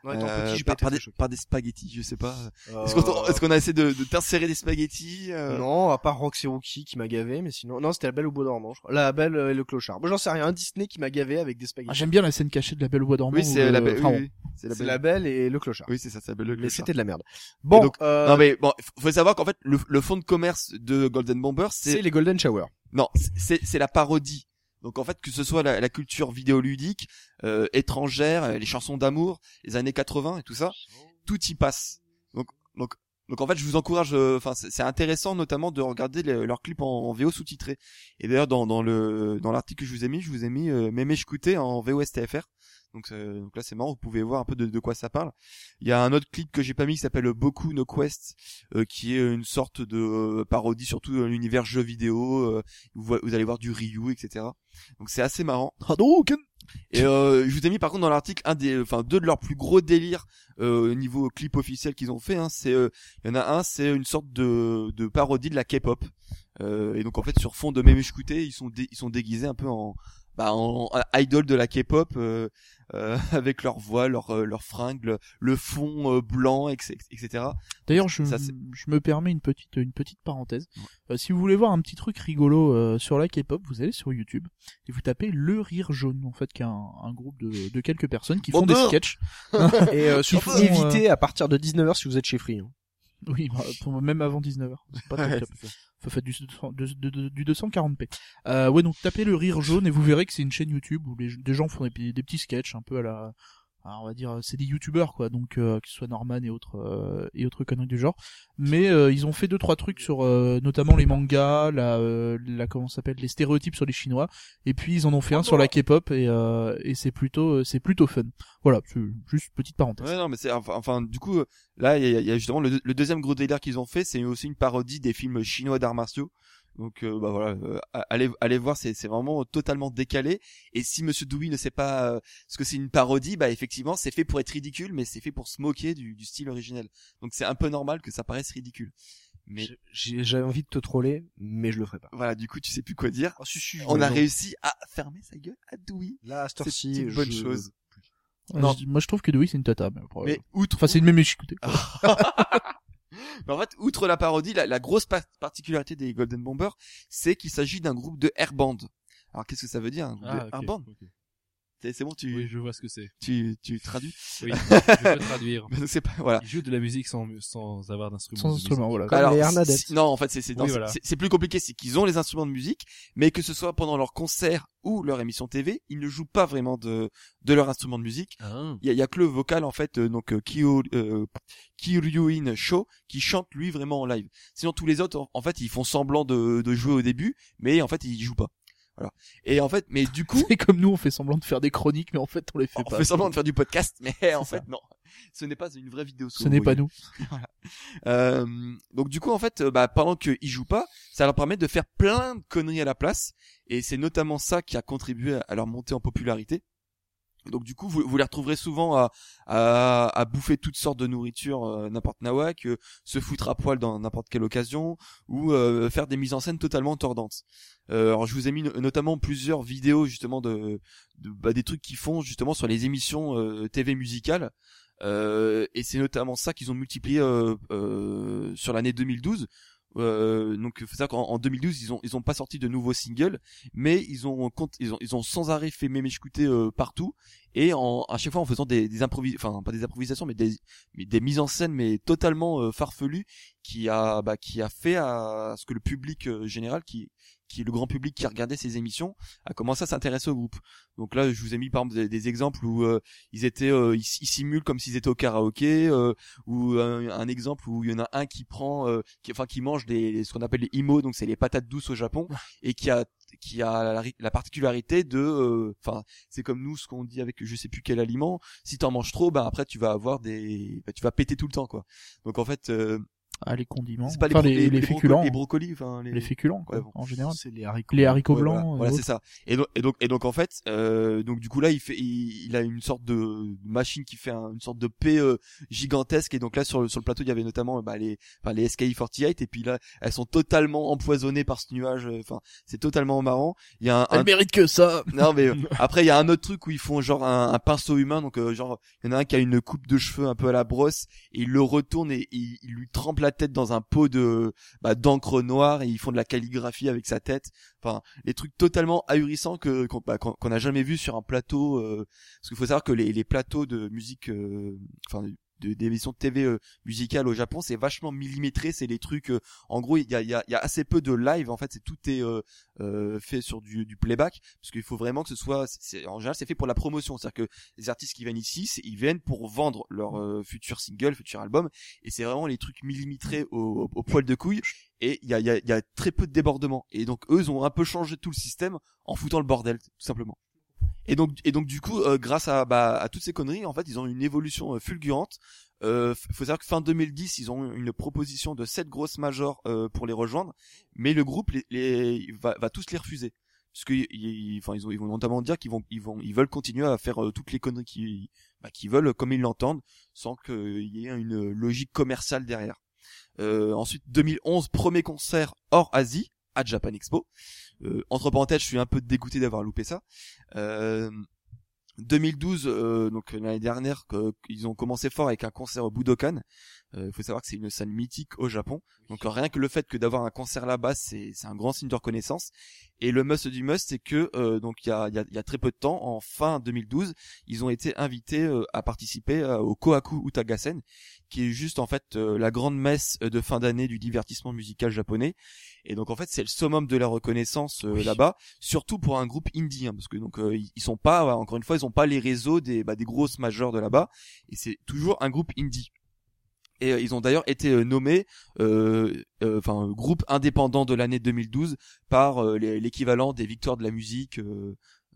étant euh, petit, par, été des, choqué. par des spaghettis, je sais pas. Euh, Est-ce qu'on est-ce qu'on a essayé de, de t'insérer des spaghettis euh, Non, à part Roxy Rookie qui m'a gavé, mais sinon, non, c'était la Belle au Bois dormant, je crois. La Belle et le Clochard. Moi, j'en sais rien. Un Disney qui m'a gavé avec des Ah, spaghettis. J'aime bien la scène cachée de la Belle au bois dormant. Oui, c'est la belle. enfin, oui, oui, c'est la belle. la Belle et le Clochard. Oui, c'est ça, c'est la belle. le mais clochard. c'était de la merde. Bon, donc- euh, Non mais bon, faut- faut savoir qu'en fait le, le fond de commerce de Golden Bomber, c'est c'est les Golden Shower. non, c'est la parodie. Donc en fait que ce soit la, la culture vidéoludique, euh, étrangère, euh, les chansons d'amour, les années 80 et tout ça, tout y passe. Donc donc donc en fait je vous encourage, euh, enfin c'est intéressant notamment de regarder leurs clips en, en VO sous-titré. Et d'ailleurs dans dans le dans l'article que je vous ai mis, je vous ai mis euh, Mémé en VO STFR. Donc, euh, donc là c'est marrant, vous pouvez voir un peu de, de quoi ça parle. Il y a un autre clip que j'ai pas mis qui s'appelle Beaucoup No Quest, euh, qui est une sorte de euh, parodie surtout dans l'univers jeux vidéo. vous, vous allez voir du Ryu, etc. Donc c'est assez marrant. Hadouken Et euh, je vous ai mis par contre dans l'article un des, enfin deux de leurs plus gros délires euh, au niveau clip officiel qu'ils ont fait. Hein, c'est, euh, il y en a un, c'est une sorte de, de parodie de la K-pop. Euh, et donc en fait sur fond de Mémé Chkouté, ils sont dé- ils sont déguisés un peu en bah, en, en idol de la K-pop euh, euh, avec leur voix, leur euh, leur fringue, le, le fond euh, blanc, etc. etc. D'ailleurs, je, Ça, c'est- je me permets une petite une petite parenthèse. Euh, si vous voulez voir un petit truc rigolo euh, sur la K-pop, vous allez sur YouTube et vous tapez le rire jaune en fait, qui est un, un groupe de, de quelques personnes qui font des sketchs. Et euh, surtout font, évitez à partir de 19h si vous êtes chez Free. hein. Oui, bah, pour- même avant 19h. C'est pas Ouais, top. Faire du, 200 de- de- de- du 240p. Euh, ouais, donc tapez le rire jaune et vous verrez que c'est une chaîne YouTube où les, des gens font des, petits- des petits sketchs un peu à la, on va dire, c'est des youtubeurs quoi, donc euh, que ce soit Norman et autres euh, et autres conneries du genre. Mais euh, ils ont fait deux trois trucs sur euh, notamment les mangas, la, euh, la comment s'appelle, les stéréotypes sur les Chinois. Et puis ils en ont fait un sur la K-pop et euh, et c'est plutôt euh, c'est plutôt fun. Voilà, juste petite parenthèse. Ouais, non, mais c'est enfin, du coup, euh, là, il y a, y a justement le, le deuxième gros délire qu'ils ont fait, c'est aussi une parodie des films chinois d'arts martiaux. Donc, euh, bah voilà, euh, allez, allez voir, c'est, c'est vraiment totalement décalé. Et si Monsieur Dewey ne sait pas euh, ce que c'est une parodie, bah effectivement, c'est fait pour être ridicule, mais c'est fait pour se moquer du, du style originel. Donc, c'est un peu normal que ça paraisse ridicule. Mais J'ai j'avais envie de te troller, mais je le ferai pas. voilà, du coup, tu sais plus quoi dire. Oh, si, si, On a non. réussi à fermer sa gueule à Dewey. Là, à cette C'est heure-ci, une bonne je- chose. Non. je- moi je trouve que oui c'est une tata. Mais Mais outre, Enfin c'est une même. Mais en fait, outre la parodie, la, la grosse pa- particularité des Golden Bombers, c'est qu'il s'agit d'un groupe de airband. Alors qu'est-ce que ça veut dire un groupe Ah, de airband. C'est bon, tu, Oui, je vois ce que c'est. tu, tu traduis? Oui, je peux traduire. Mais c'est pas voilà. Ils jouent de la musique sans, sans avoir d'instrument. Sans instrument, voilà. Comme les Hernadettes. c'est- non, en fait, c'est c'est Oui, c'est- voilà. c'est- c'est plus compliqué, c'est qu'ils ont les instruments de musique, mais que ce soit pendant leur concert ou leur émission TV, ils ne jouent pas vraiment de de leur instrument de musique. Ah. Il y a, il y a que le vocal en fait, euh, donc euh, Kyo, euh, Kiryuin Sho qui chante lui vraiment en live. Sinon tous les autres, en, en fait, ils font semblant de, de jouer au début, mais en fait ils jouent pas. Voilà. Et en fait, mais du coup, C'est comme nous, on fait semblant de faire des chroniques, mais en fait, on les fait on pas. fait semblant de faire du podcast, mais en ça. fait non, ce n'est pas une vraie vidéo. Ce n'est pas nous. Euh, donc du coup en fait, euh, bah, pendant qu'ils jouent pas, ça leur permet de faire plein de conneries à la place, et c'est notamment ça qui a contribué à- à leur montée en popularité. Donc du coup, vous, vous les retrouverez souvent à, à, à bouffer toutes sortes de nourriture euh, n'importe nawak, euh, se foutre à poil dans n'importe quelle occasion, ou euh, faire des mises en scène totalement tordantes. Euh, alors je vous ai mis no- notamment plusieurs vidéos justement de, bah, des trucs qu'ils font justement sur les émissions euh, TV musicales. Euh, et c'est notamment ça qu'ils ont multiplié sur l'année 2012. Euh, donc faut savoir qu'en en 2012 ils ont ils ont pas sorti de nouveaux singles, mais ils ont ils ont ils ont sans arrêt fait mémé-écouter euh, partout. Et en à chaque fois en faisant des des improvis enfin pas des improvisations mais des mais des mises en scène mais totalement euh, farfelues qui a bah qui a fait à ce que le public euh, général qui qui le grand public qui regardait ces émissions a commencé à s'intéresser au groupe. Donc là, je vous ai mis par exemple des, des exemples où euh, ils étaient, euh, ils, ils simulent comme s'ils étaient au karaoké, euh, ou un, un exemple où il y en a un qui prend, euh, qui, enfin qui mange des, ce qu'on appelle les imo, donc c'est les patates douces au Japon, et qui a qui a la, la particularité de, euh, enfin c'est comme nous ce qu'on dit avec je sais plus quel aliment. Si t'en manges trop, ben après tu vas avoir des, bah, tu vas péter tout le temps quoi. Donc en fait, euh, Ah, les condiments. c'est pas enfin, les, les, les, féculents. les brocolis, enfin les, Les féculents, quoi, Ouais, bon. en général. C'est les haricots. Les haricots Ouais, blancs. voilà, euh, voilà, c'est ça. Et donc, et donc, et donc en fait, euh, donc du coup là, il fait, il, il a une sorte de machine qui fait un- une sorte de P euh, gigantesque. Et donc là, sur le sur le plateau, il y avait notamment bah, les, enfin, les SKI48. Et puis là, elles sont totalement empoisonnées par ce nuage. euh, Enfin, c'est totalement marrant. Il y a un, un- Elle mérite que ça. non mais euh, après il y a un autre truc où ils font genre un, un pinceau humain donc euh, genre il y en a un qui a une coupe de cheveux un peu à la brosse et il le retourne et il, il lui trempe la tête dans un pot de bah, d'encre noire et ils font de la calligraphie avec sa tête. Enfin les trucs totalement ahurissants que qu'on bah, jamais vu sur un plateau euh, parce qu'il faut savoir que les, les plateaux de musique euh, enfin de d'émissions de TV euh, musicales au Japon c'est vachement millimétré c'est les trucs euh, en gros il y a, y, a, y a assez peu de live en fait c'est tout est euh, euh, fait sur du, du playback parce qu'il faut vraiment que ce soit c'est- en général c'est fait pour la promotion c'est-à-dire que les artistes qui viennent ici c'est- ils viennent pour vendre leur euh, futur single futur album et c'est vraiment les trucs millimétrés au, au, au poil de couille et il y a, y, a, il y a très peu de débordements. Et donc eux ils ont un peu changé tout le système en foutant le bordel tout simplement et donc et donc du coup euh, grâce à bah, à toutes ces conneries en fait ils ont une évolution euh, fulgurante. Euh, faut savoir que fin 2010 ils ont une proposition de sept grosses majors euh, pour les rejoindre. Mais le groupe les, les va, va tous les refuser. Parce que ils, enfin ils, ils vont notamment dire qu'ils vont ils vont ils veulent continuer à faire euh, toutes les conneries qu'ils bah, qu'ils veulent comme ils l'entendent sans qu'il y ait une logique commerciale derrière. Euh, ensuite 2011 premier concert hors Asie à Japan Expo. euh, entre parenthèses je suis un peu dégoûté d'avoir loupé ça. Euh, 2012 euh, donc l'année dernière qu'ils ont commencé fort avec un concert au Budokan il faut savoir que c'est une salle mythique au Japon. Donc rien que le fait que d'avoir un concert là-bas c'est un grand signe de reconnaissance. Et le must du must c'est que euh, donc il y a, y, a, y a très peu de temps en fin 2012 ils ont été invités euh, à participer euh, au Kohaku Utagasen qui est juste en fait euh, la grande messe euh, de fin d'année du divertissement musical japonais. Et donc en fait c'est le summum de la reconnaissance euh, là-bas. Surtout pour un groupe indie hein, parce que donc euh, ils sont pas encore une fois ils ont pas les réseaux des bah, des grosses majors de là-bas. Et c'est toujours un groupe indie et euh, ils ont d'ailleurs été euh, nommés euh, enfin groupe indépendant de l'année 2012 par l'équivalent des victoires de la musique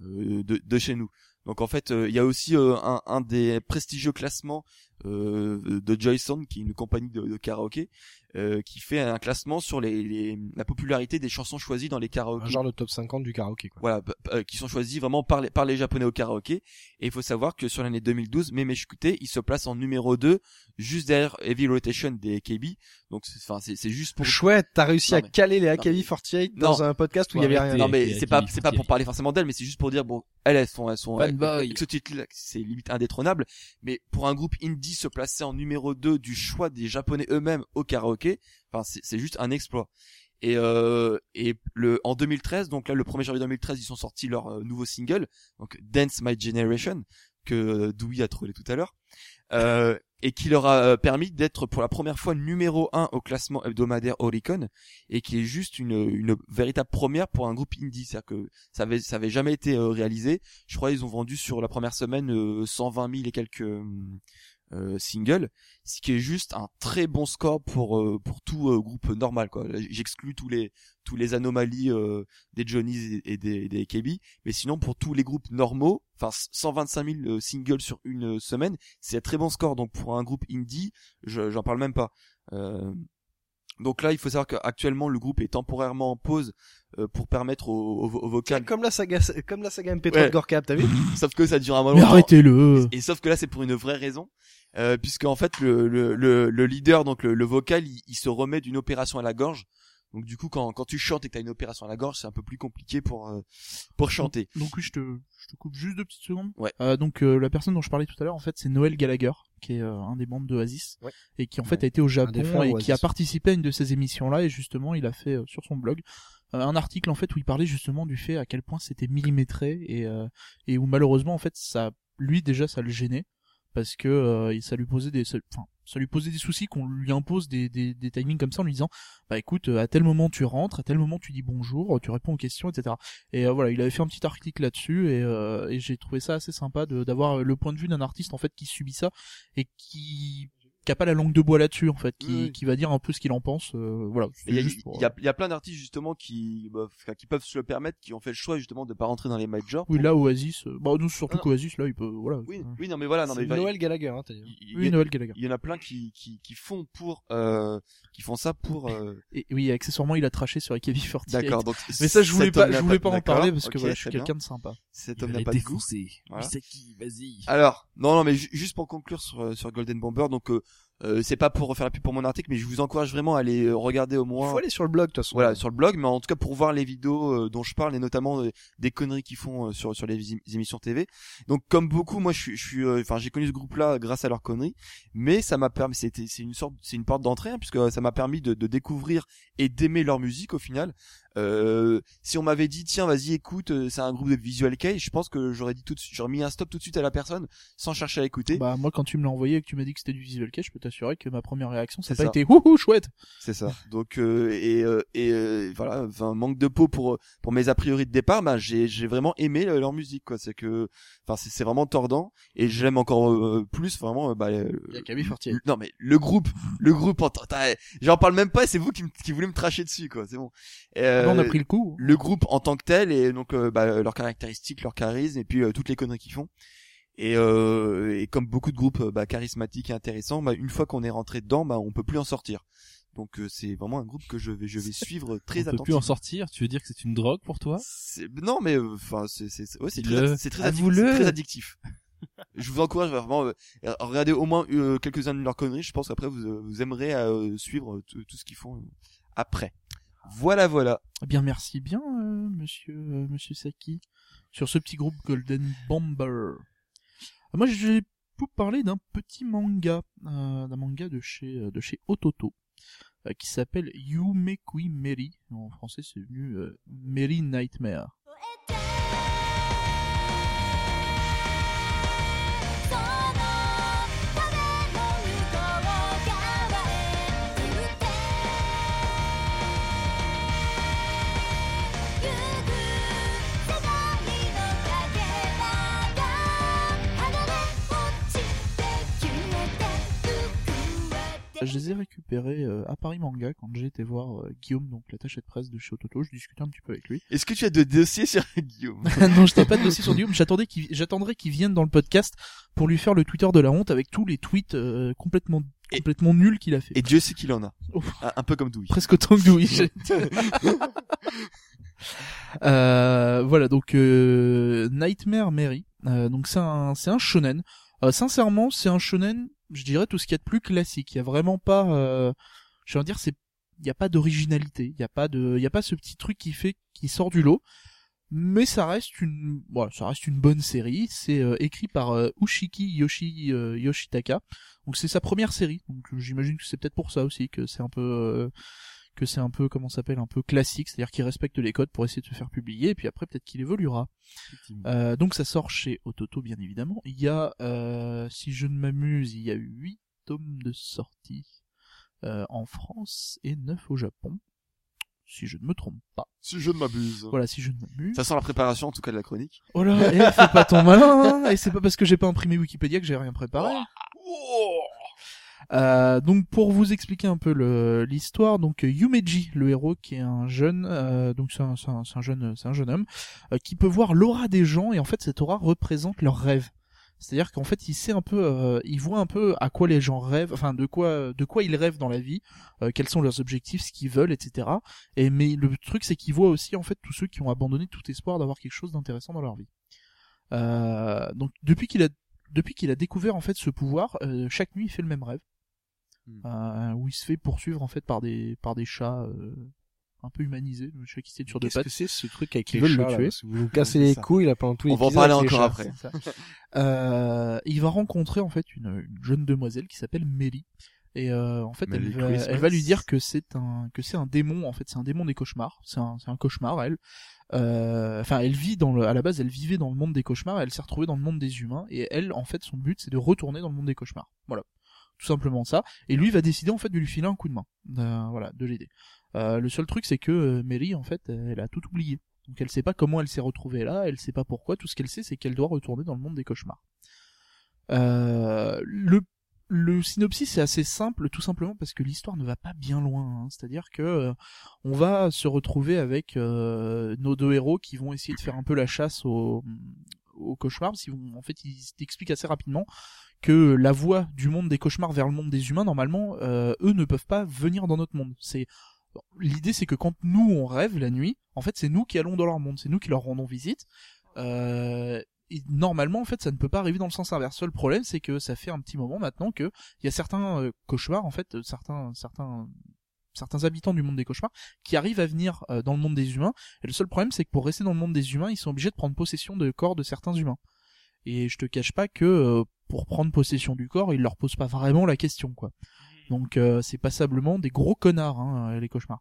de, chez nous. Donc en fait il y a aussi un, des prestigieux classements de Joyson qui est une compagnie de, de karaoké euh, qui fait un classement sur les, les- la popularité des chansons choisies dans les karaokés Genre le top 50 du karaoké, quoi. voilà, euh, qui sont choisis vraiment par les, par les japonais au karaoké. Et il faut savoir que sur l'année 2012, Meme Shikute, il se place en numéro 2, juste derrière Heavy Rotation des KB. Donc, c'est- enfin, c'est c'est juste pour... Chouette, t'as réussi Non, à mais- caler les AKB48 Non. dans un podcast où il y avait rien. Non, mais c'est pas, AKB48. c'est pas pour parler forcément d'elles, mais c'est juste pour dire, bon, elles, elles sont, elles sont, Fanboy. avec ce titre-là, c'est limite indétrônable. Mais pour un groupe indie se placer en numéro 2 du choix des japonais eux-mêmes au karaoké, enfin, c'est c'est juste un exploit. Et, euh, et le, en 2013, donc là, le 1er janvier 2013, ils sont sortis leur euh, nouveau single, donc Dance My Generation, que euh, Dewey a trouvé tout à l'heure, euh, et qui leur a euh, permis d'être pour la première fois numéro 1 au classement hebdomadaire Oricon, et qui est juste une, véritable première pour un groupe indie, c'est-à-dire que ça avait, ça avait jamais été euh, réalisé. Je crois ils ont vendu sur la première semaine euh, 120 000 et quelques euh, singles, ce qui est juste un très bon score pour euh, pour tout euh, groupe normal quoi. J'exclus tous les tous les anomalies euh, des Johnny's et des des KB, mais sinon pour tous les groupes normaux, enfin 125 000 euh, singles sur une euh, semaine, c'est un très bon score. Donc pour un groupe indie, je- j'en parle même pas. Euh, donc là, il faut savoir qu'actuellement le groupe est temporairement en pause euh, pour permettre au, au, au vocal. Comme la saga, comme la saga MP3 Ouais. de Gorkab, t'as vu? Sauf que ça dure un moment. Mais arrêtez-le. Et sauf que là, c'est pour une vraie raison, euh, puisque en fait, le, le, le, le leader, donc le, le vocal, il, il se remet d'une opération à la gorge. Donc du coup, quand, quand tu chantes et que t'as une opération à la gorge, c'est un peu plus compliqué pour euh, pour chanter. Donc oui, je te, je te coupe juste deux petites secondes. Ouais. Euh, donc euh, la personne dont je parlais tout à l'heure, en fait, c'est Noël Gallagher, qui est euh, un des membres de Oasis, Ouais. et qui en fait Ouais. a été au Japon frères et Oasis. qui a participé à une de ces émissions-là. Et justement, il a fait euh, sur son blog euh, un article en fait où il parlait justement du fait à quel point c'était millimétré et euh, et où malheureusement en fait ça, lui déjà ça le gênait parce que euh, ça lui posait des, ça- enfin ça lui posait des soucis qu'on lui impose des, des, des timings comme ça en lui disant bah écoute à tel moment tu rentres à tel moment tu dis bonjour tu réponds aux questions etc et euh, voilà il avait fait un petit article là-dessus et, euh, et j'ai trouvé ça assez sympa d'avoir le point de vue d'un artiste en fait qui subit ça et qui qui a pas la langue de bois là-dessus en fait qui, Oui, oui. qui va dire un peu ce qu'il en pense euh, voilà Il y, pour- il y a- il y a plein d'artistes justement qui, bah, enfin, qui peuvent se le permettre, qui ont fait le choix justement de pas rentrer dans les majors. oui pour- là Oasis euh, bah nous surtout non. qu'Oasis là il peut voilà oui, oui, non mais voilà, non C'est mais Noël Gallagher, hein, t'as dit. oui Noël Gallagher il y en a plein qui qui, qui font pour euh, qui font ça pour euh, et oui accessoirement il a traché sur AKB48 d'accord donc mais ça je voulais pas je voulais pas en parler parce que ok, voilà je suis quelqu'un de sympa cet homme n'a pas de goût. Voilà. Vas-y. Alors, non, non, mais ju- juste pour conclure sur, euh, sur Golden Bomber, donc euh, c'est pas pour refaire la pub pour mon article, mais je vous encourage vraiment à aller euh, regarder au Il moins, faut aller sur le blog, de toute façon. voilà, sur le blog, mais en tout cas pour voir les vidéos euh, dont je parle et notamment euh, des conneries qu'ils font euh, sur sur les émissions TV. Donc comme beaucoup, moi je suis, je suis, euh, enfin j'ai connu ce groupe-là grâce à leurs conneries, mais ça m'a permis, c'était, c'est une sorte, c'est une porte d'entrée hein, puisque ça m'a permis de, de découvrir et d'aimer leur musique au final. Euh, si on m'avait dit tiens vas-y écoute euh, c'est un groupe de visual kei je pense que j'aurais dit tout de suite j'aurais mis un stop tout de suite à la personne sans chercher à écouter Bah moi quand tu me l'as envoyé et que tu m'as dit que c'était du visual kei, je peux t'assurer que ma première réaction ça C'est n'a pas ça. été wouhou chouette. C'est ça. Donc euh, et euh, et euh, voilà, enfin manque de peau pour pour mes a priori de départ, bah j'ai j'ai vraiment aimé leur musique quoi. C'est que enfin c'est vraiment tordant et j'aime encore euh, plus vraiment bah Il y a AKB48. le- non mais le groupe, le groupe j'en parle même pas, c'est vous qui, qui voulez me tracher dessus quoi, c'est bon. Euh, on a pris le coup. le groupe en tant que tel et donc euh, bah, leurs caractéristiques, leur charisme et puis euh, toutes les conneries qu'ils font. Et, euh, et comme beaucoup de groupes bah, charismatiques et intéressants, bah, une fois qu'on est rentré dedans, bah, on peut plus en sortir. Donc euh, c'est vraiment un groupe que je vais je vais suivre très On peut attentivement. plus en sortir. Tu veux dire que c'est une drogue pour toi? Non mais enfin c'est c'est c'est- ouais, c'est très c'est très, addic- très addictif. je vous encourage vraiment euh, à regarder au moins euh, quelques-uns de leurs conneries. Je pense qu'après vous vous aimerez euh, suivre tout tout ce qu'ils font après. Voilà voilà. Eh bien merci bien euh, monsieur euh, monsieur Saki sur ce petit groupe Golden Bomber. Moi je vais vous parler d'un petit manga, euh, d'un manga de chez euh, de chez Ototo euh, qui s'appelle Yumekui Meri. En français c'est venu euh, Meri Nightmare. Je les ai récupérés euh, à Paris Manga quand j'ai été voir euh, Guillaume, donc l'attaché de presse de chez Ototo. Je discutais un petit peu avec lui. Est-ce que tu as de dossiers sur Guillaume? Non, je t'ai pas de dossier sur Guillaume. J'attendais qu'il, j'attendrai qu'il vienne dans le podcast pour lui faire le Twitter de la honte avec tous les tweets euh, complètement, Et- complètement nuls qu'il a fait. Et Dieu sait qu'il en a. Ouf. Un, peu comme Douy. Presque autant que j'ai- euh, voilà, donc euh, Nightmare Mary. Euh, donc c'est un, c'est un shonen. Euh, sincèrement, c'est un shonen. Je dirais tout ce qu'il y a de plus classique. Il y a vraiment pas. Euh, je veux dire, c'est il y a pas d'originalité. Il y a pas de, il y a pas ce petit truc qui fait qui sort du lot. Mais ça reste une, voilà, ça reste une bonne série. C'est euh, écrit par euh, Ushiki Yoshi euh, Yoshitaka. Donc c'est sa première série. Donc j'imagine que c'est peut-être pour ça aussi que c'est un peu euh, que c'est un peu comment s'appelle un peu classique, c'est-à-dire qu'il respecte les codes pour essayer de se faire publier et puis après peut-être qu'il évoluera. Euh, donc ça sort chez Ototo bien évidemment. Il y a euh, si je ne m'amuse, il y a huit tomes de sortie euh, en France et neuf au Japon. Si je ne me trompe pas. Si je ne m'abuse. Voilà, si je ne m'amuse. Ça sent la préparation en tout cas de la chronique. Oh là, eh, fais pas ton malin, hein, et c'est pas parce que j'ai pas imprimé Wikipédia que j'ai rien préparé. Euh, donc pour vous expliquer un peu l'histoire, donc euh, Yumeji, le héros, qui est un jeune, euh, donc c'est un, un- un jeune, c'est un jeune homme euh, qui peut voir l'aura des gens et en fait cette aura représente leurs rêves. C'est-à-dire qu'en fait il sait un peu, euh, il voit un peu à quoi les gens rêvent, enfin de quoi, de quoi ils rêvent dans la vie, euh, quels sont leurs objectifs, ce qu'ils veulent, etc. Et mais le truc c'est qu'il voit aussi en fait tous ceux qui ont abandonné tout espoir d'avoir quelque chose d'intéressant dans leur vie. Euh, donc depuis qu'il a depuis qu'il a découvert en fait ce pouvoir, euh, chaque nuit il fait le même rêve, Hmm. euh, où il se fait poursuivre en fait par des par des chats, euh, un peu humanisé, le chat qui tient sur deux Qu'est-ce pattes. que c'est ce truc avec Qui les veulent le chats là tuer. Vous nous cassez les ça. couilles là pendant tout On va en parler encore après. Euh, il va rencontrer en fait une, une jeune demoiselle qui s'appelle Mary. Et euh, en fait, elle va, Christmas. elle va lui dire que c'est un que c'est un démon. En fait, c'est un démon des cauchemars. C'est un c'est un cauchemar. Elle, Euh, enfin, elle vit dans le à la base, elle vivait dans le monde des cauchemars. Elle s'est retrouvée dans le monde des humains. Et elle, en fait, son but, c'est de retourner dans le monde des cauchemars. Voilà, tout simplement ça. Et lui va décider en fait de lui filer un coup de main. Voilà, de l'aider. Euh, le seul truc, c'est que euh, Mary, en fait, elle a tout oublié. Donc elle sait pas comment elle s'est retrouvée là, elle sait pas pourquoi, tout ce qu'elle sait c'est qu'elle doit retourner dans le monde des cauchemars. Euh, le, le synopsis est assez simple tout simplement parce que l'histoire ne va pas bien loin, hein. c'est-à-dire que euh, on va se retrouver avec euh, nos deux héros qui vont essayer de faire un peu la chasse au, au cauchemar, parce vont, en fait ils t'expliquent assez rapidement que la voie du monde des cauchemars vers le monde des humains, normalement, euh, eux ne peuvent pas venir dans notre monde. C'est L'idée, c'est que quand nous on rêve la nuit, en fait, c'est nous qui allons dans leur monde, c'est nous qui leur rendons visite. Euh, et normalement, en fait, ça ne peut pas arriver dans le sens inverse. Le problème, c'est que ça fait un petit moment maintenant que il y a certains euh, cauchemars, en fait, euh, certains, certains, certains habitants du monde des cauchemars qui arrivent à venir euh, dans le monde des humains. Et le seul problème, c'est que pour rester dans le monde des humains, ils sont obligés de prendre possession de corps de certains humains. Et je te cache pas que euh, pour prendre possession du corps, ils leur posent pas vraiment la question, quoi. Donc euh, c'est passablement des gros connards, hein, les cauchemars.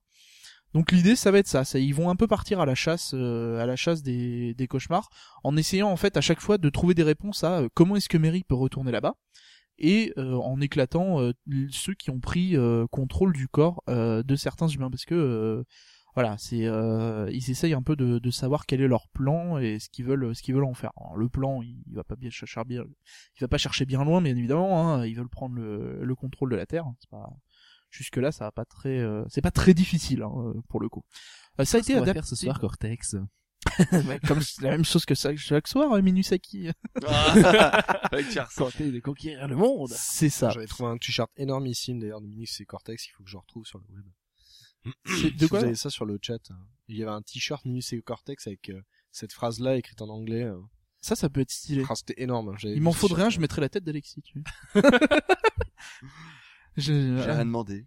Donc l'idée, ça va être ça. ils vont un peu partir à la chasse, euh, à la chasse des, cauchemars, en essayant en fait à chaque fois de trouver des réponses à euh, comment est-ce que Mary peut retourner là-bas, et euh, en éclatant euh, ceux qui ont pris contrôle du corps de certains humains, parce que voilà, c'est ils essayent un peu de, de savoir quel est leur plan et ce qu'ils veulent, ce qu'ils veulent en faire. Le plan, il, il va pas bien chercher bien, il va pas chercher bien loin, bien évidemment. Hein, ils veulent prendre le, le contrôle de la terre. C'est pas jusque là, ça va pas très, euh, c'est pas très difficile hein, euh, pour le coup. Euh, ça a été adapté faire ce soir, Cortex? Comme c'est la même chose que ça chaque soir, hein, Minusaki. Avec Charles. Tenter de conquérir le monde. C'est ça. J'avais trouvé un t-shirt énormissime d'ailleurs de Minus et Cortex, il faut que je retrouve sur le web. De Si quoi? vous avez ça sur le chat. hein. Il y avait un t-shirt Minus et Cortex avec euh, cette phrase-là écrite en anglais. euh. Ça, ça peut être stylé. Ah, C'était énorme. j'avais Il m'en faudrait un, je mettrais la tête d'Alexis. Tu J'ai rien demandé.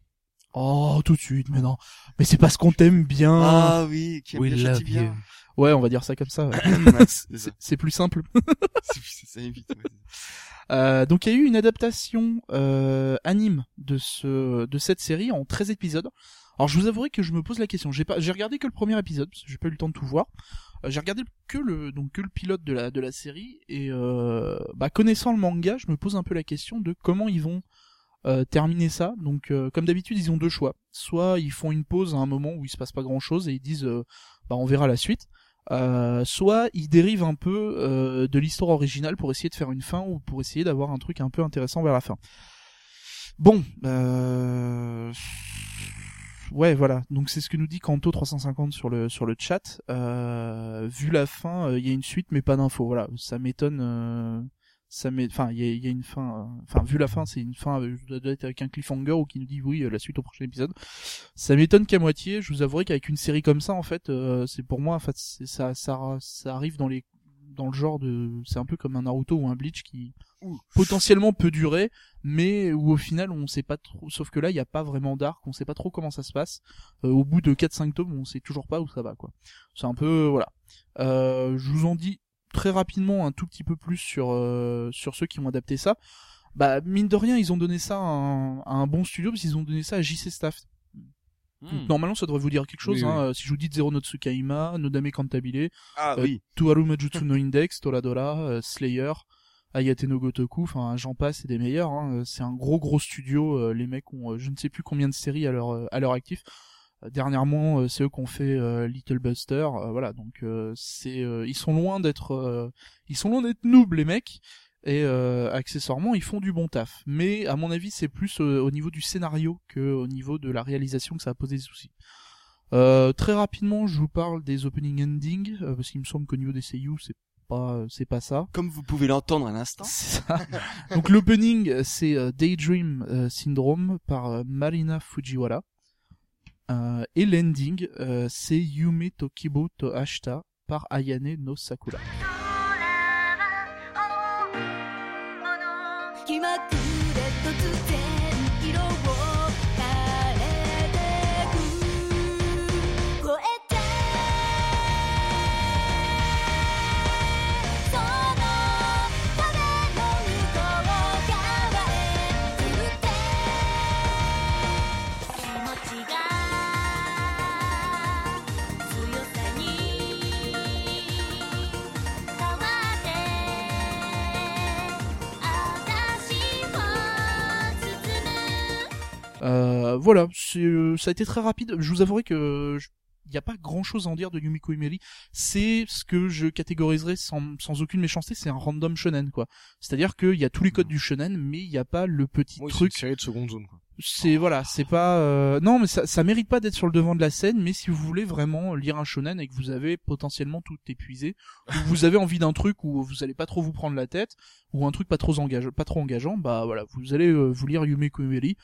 Oh, tout de suite, mais non. Mais c'est parce qu'on t'aime bien. Ah oui, qui aime bien châtie bien. Ouais, on va dire ça comme ça. ouais. C'est plus simple. Ça évite. ouais. Euh, donc il y a eu une adaptation euh, anime de ce de cette série en 13 épisodes. Alors je vous avouerai que je me pose la question. J'ai pas j'ai regardé que le premier épisode parce que j'ai pas eu le temps de tout voir. Euh, j'ai regardé que le donc que le pilote de la de la série et euh, bah connaissant le manga, je me pose un peu la question de comment ils vont euh, terminer ça. Donc euh, comme d'habitude, ils ont deux choix. Soit ils font une pause à un moment où il se passe pas grand-chose et ils disent euh, bah on verra la suite. Euh, soit ils dérivent un peu de l'histoire originale pour essayer de faire une fin ou pour essayer d'avoir un truc un peu intéressant vers la fin. Bon, ouais, voilà. Donc c'est ce que nous dit Kanto 350 sur le sur le chat. Vu la fin, il y a une suite mais pas d'infos. Voilà, ça m'étonne. Euh, Ça m'é- enfin, il y a, il y a une fin. euh, Enfin, vu la fin, c'est une fin euh, doit être avec un cliffhanger ou qui nous dit oui, euh, la suite au prochain épisode. Ça m'étonne qu'à moitié. Je vous avouerai qu'avec une série comme ça, en fait, euh, c'est pour moi, en fait, ça, ça, ça arrive dans les, dans le genre de, c'est un peu comme un Naruto ou un Bleach qui potentiellement peut durer, mais où au final on sait pas trop. Sauf que là, il n'y a pas vraiment d'arc, on sait pas trop comment ça se passe. Euh, au bout de 4-5 tomes, on sait toujours pas où ça va, quoi. C'est un peu, voilà. Euh, je vous en dis très rapidement un tout petit peu plus sur euh, sur ceux qui ont adapté ça. Bah mine de rien, ils ont donné ça à un, à un bon studio parce qu'ils ont donné ça à JC Staff. Donc, normalement, ça devrait vous dire quelque chose. Oui, hein. Euh, Si je vous dis Zero no Tsukaima, Nodame Cantabile, Ah Euh, oui. Tuaru Majutsu no Index, Toradora, euh, Slayer, Ayate no Gotoku, enfin j'en passe, c'est des meilleurs. Hein. Euh, C'est un gros gros studio. les mecs ont je ne sais plus combien de séries à leur à leur actif. Euh, dernièrement, euh, c'est eux qui ont fait euh, Little Buster. euh, voilà, donc euh, c'est euh, ils sont loin d'être euh, ils sont loin d'être noobs les mecs. Et euh, accessoirement, ils font du bon taf. Mais à mon avis, c'est plus au niveau du scénario que au niveau de la réalisation que ça a posé des soucis. Euh, très rapidement, je vous parle des opening endings euh, parce qu'il me semble qu'au niveau des seiyuu, c'est pas c'est pas ça. Comme vous pouvez l'entendre à l'instant. C'est ça. Donc l'opening, c'est Daydream Syndrome par Marina Fujiwara. Euh, et l'ending, euh, c'est Yume Tokibo to Ashita par Ayane no Sakura. Voilà, c'est euh, ça a été très rapide. Je vous avouerai que je- il n'y a pas grand chose à en dire de Yumiko Imeri. C'est ce que je catégoriserais sans, sans aucune méchanceté, c'est un random shonen quoi. C'est-à-dire qu'il y a tous les codes du shonen, mais il n'y a pas le petit Oui, c'est truc une série de seconde zone, quoi. c'est voilà, c'est pas euh, non mais ça ça mérite pas d'être sur le devant de la scène mais si vous voulez vraiment lire un shonen et que vous avez potentiellement tout épuisé ou vous avez envie d'un truc où vous allez pas trop vous prendre la tête ou un truc pas trop engageant pas trop engageant bah voilà, vous allez euh, vous lire Yume Koumeri.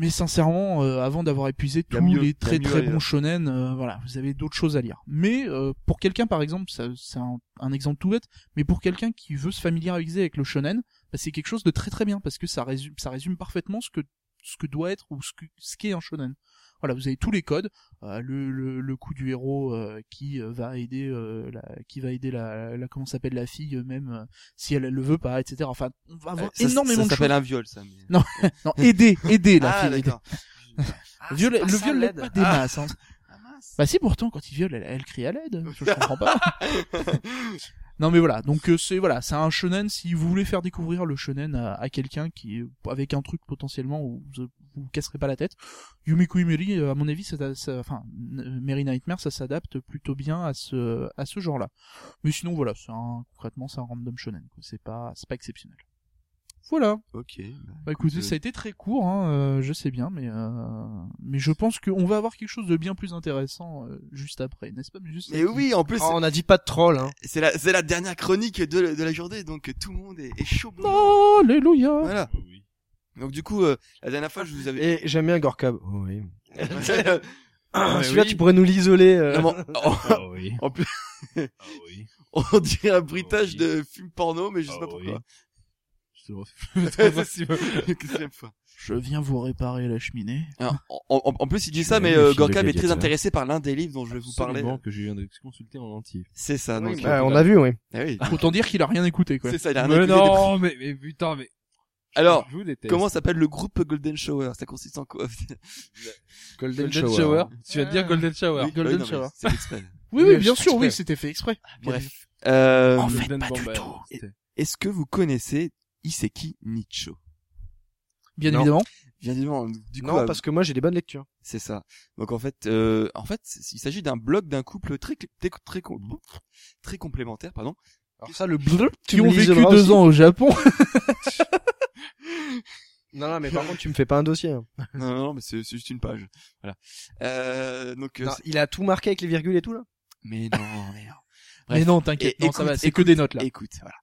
Mais sincèrement, euh, avant d'avoir épuisé tous mieux- les très très bons shonen, euh, voilà, vous avez d'autres choses à lire. Mais euh, pour quelqu'un, par exemple, ça- c'est un, un exemple tout bête, mais pour quelqu'un qui veut se familiariser avec le shonen, bah, c'est quelque chose de très très bien parce que ça résume, ça résume parfaitement ce que ce que doit être ou ce que ce qu'est un shonen. Voilà, vous avez tous les codes, euh, le, le le coup du héros euh, qui euh, va aider euh, la, qui va aider la, la comment s'appelle la fille même si elle, elle le veut pas, etc. Enfin, on va avoir ça- énormément ça de s'appelle un viol, ça. mais- Non, non, aider, aider la Ah, fille. aider. Le viol, le viol l'aide pas des Ah. masses. Hein. Ah. Bah si pourtant quand il viole, elle, elle crie à l'aide. Je, comprends pas. non mais voilà, donc euh, c'est voilà, c'est un shonen. Si vous voulez faire découvrir le shonen à, à quelqu'un qui avec un truc potentiellement où vous vous, vous casserez pas la tête, Yumiko Imeri, euh, à mon avis, ça, ça- enfin euh, Mary Nightmare, ça s'adapte plutôt bien à ce à ce genre-là. Mais sinon voilà, c'est un concrètement c'est un random shonen. C'est pas c'est pas exceptionnel. Voilà. ok. Bah écoutez, Euh, ça a été très court, hein, euh, je sais bien, mais euh, mais je pense qu'on va avoir quelque chose de bien plus intéressant euh, juste après, n'est-ce pas Mais, juste Mais oui, en plus, Oh, on a dit pas de troll, hein. c'est la, c'est la dernière chronique de, de la journée, donc tout le monde est, est chaud. Oh, Alléluia Voilà. Oui. Donc du coup, euh, la dernière fois, je vous avais. Et j'aime bien Gorka. Oh, oui. Non, Celui-là, oui. tu pourrais nous l'isoler. euh. mais Ah oui. en plus, Ah oui. on dirait un bruitage oui. de film porno, mais je sais Ah pas oui. pourquoi. Je te. Je viens vous réparer la cheminée. Alors, en, en- en plus, il dit ça, mais euh, Gorkab est très intéressé par l'un des livres dont je vais vous parler. Que je viens de consulter en entier. C'est ça. Oui, Donc, bah, on a vu, oui. ah oui. Autant dire qu'il a rien écouté, quoi. C'est ça. Il a rien Mais écouté non, mais, mais putain, mais. Alors, je vous déteste. comment s'appelle le groupe Golden Shower? Ça consiste en quoi? Golden, Golden Shower. Tu vas te dire Golden Shower. Oui. Golden non, Shower. C'est exprès. Oui, oui, bien sûr, exprès. oui, c'était fait exprès. Bref. Euh, En fait, pas du tout. Est-ce que vous connaissez Iseki Nicho? Bien Non. évidemment. Bien évidemment, du coup, Non, euh, parce que moi, j'ai des bonnes lectures. c'est ça. Donc en fait, euh, en fait, il s'agit d'un blog d'un couple très très très, très complémentaire, pardon. Alors ça, le bleu, Qui ont vécu deux ans au Japon. Non, non, mais par contre, tu me fais pas un dossier. hein. non, non, non, mais c'est c'est juste une page. Voilà. Euh, donc, euh, Non, c'est- il a tout marqué avec les virgules et tout, là? Mais non, mais non. Mais Bref. non, t'inquiète, Et non, ça écoute, va, c'est que écoute, des notes, là. Écoute, voilà.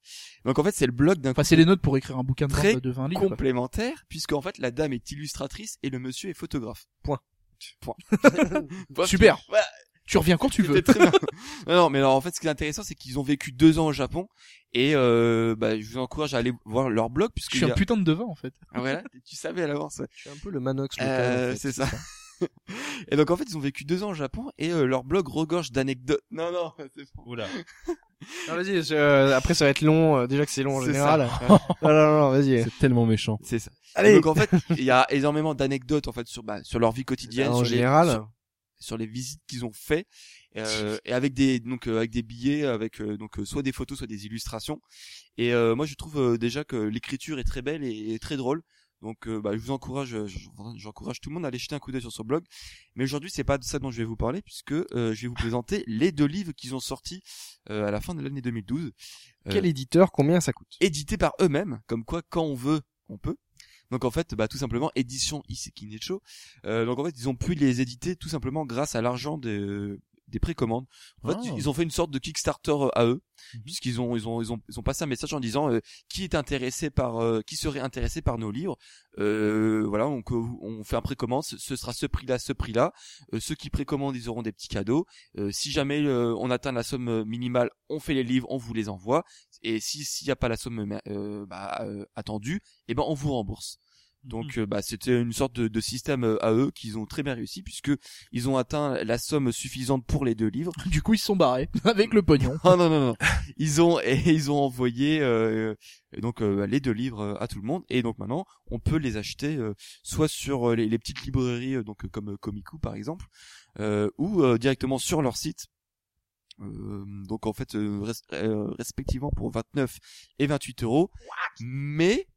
Donc en fait, c'est le blog d'un Enfin, c'est les notes pour écrire un bouquin de, Très 20 de 20 livres. quoi. complémentaire, puisque en fait, la dame est illustratrice et le monsieur est photographe. Point. Point. Bref, Super. Voilà. Tu reviens quand tu veux. Très bien. non, non, mais alors, en fait, ce qui est intéressant, c'est qu'ils ont vécu deux ans au Japon et euh, bah, je vous encourage à aller voir leur blog puisque Je suis un putain de devin, en fait. Ah, voilà, tu savais à l'avance. Je suis un peu le Manox local, Euh, en fait. c'est ça. et donc en fait, ils ont vécu deux ans au Japon et euh, leur blog regorge d'anecdotes. Non, non, c'est bon. Oula. Non, vas-y, je- euh, après, ça va être long, euh, déjà que c'est long en C'est général. ça. non, non, non, vas-y. C'est tellement méchant. C'est ça. Allez. Et donc en fait, il y a énormément d'anecdotes en fait sur bah, sur leur vie quotidienne, en sur les- général. sur- sur les visites qu'ils ont fait euh, et avec des donc euh, avec des billets avec euh, donc euh, soit des photos soit des illustrations. Et euh, moi je trouve euh, déjà que l'écriture est très belle et, et très drôle. Donc bah, je vous encourage je- j'encourage tout le monde à aller jeter un coup d'œil sur ce blog. Mais aujourd'hui c'est pas de ça dont je vais vous parler puisque euh, je vais vous présenter les deux livres qu'ils ont sortis euh, à la fin de l'année 2012 Euh, Quel éditeur, combien ça coûte? édités par eux-mêmes, comme quoi quand on veut, on peut. Donc en fait, bah tout simplement édition Iseki Necho. Euh, donc en fait, ils ont pu les éditer tout simplement grâce à l'argent des des précommandes. En fait, Ah. ils ont fait une sorte de Kickstarter euh, à eux, Mhm. puisqu'ils ont ils ont ils ont ils ont passé un message en disant euh, qui est intéressé par euh, qui serait intéressé par nos livres. Euh, voilà, donc euh, on fait un précommande, ce sera ce prix-là, ce prix-là. Euh, ceux qui précommandent, ils auront des petits cadeaux. Euh, si jamais euh, on atteint la somme minimale, on fait les livres, on vous les envoie. Et si s'il n'y a pas la somme euh, bah, attendue, eh ben on vous rembourse. Donc euh, bah c'était une sorte de, de système euh, à eux qu'ils ont très bien réussi puisque ils ont atteint la somme suffisante pour les deux livres. Du coup, ils se sont barrés avec le pognon. Oh non non non. Ils ont et ils ont envoyé euh, donc euh, les deux livres euh, à tout le monde et donc maintenant on peut les acheter euh, soit sur les, les petites librairies donc comme Komiku par exemple euh, ou euh, directement sur leur site. Euh, donc en fait euh, res- euh, respectivement pour 29 et 28 euros mais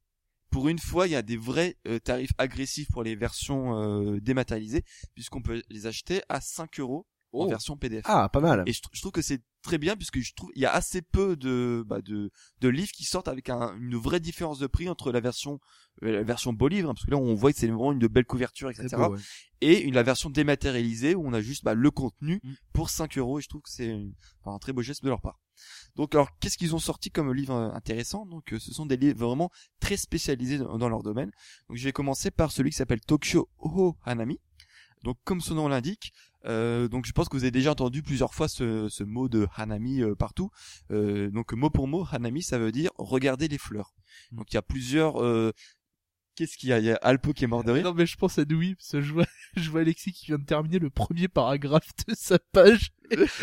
pour une fois, il y a des vrais euh, tarifs agressifs pour les versions euh, dématérialisées, puisqu'on peut les acheter à 5 euros en Oh. version PDF. Ah, pas mal. Et je, tr- je trouve que c'est très bien puisque je trouve il y a assez peu de bah, de de livres qui sortent avec un, une vraie différence de prix entre la version euh, la version beau livre hein, parce que là on voit que c'est vraiment une belle couverture etc C'est beau, ouais. et une la version dématérialisée où on a juste bah, le contenu Mm. pour 5 euros et je trouve que c'est enfin, un très beau geste de leur part. Donc alors qu'est-ce qu'ils ont sorti comme livre euh, intéressant? Donc euh, ce sont des livres vraiment très spécialisés dans, dans leur domaine. Donc je vais commencer par celui qui s'appelle Tokyo Oho Hanami. Donc comme son nom l'indique, euh, donc je pense que vous avez déjà entendu plusieurs fois ce, ce mot de Hanami euh, partout. Euh, donc mot pour mot, Hanami ça veut dire regarder les fleurs. Donc il y a plusieurs euh, Qu'est-ce qu'il y a? Il y a Alpo qui est mort de rire? Non mais je pense à Dewey parce que je vois, je vois Alexis qui vient de terminer le premier paragraphe de sa page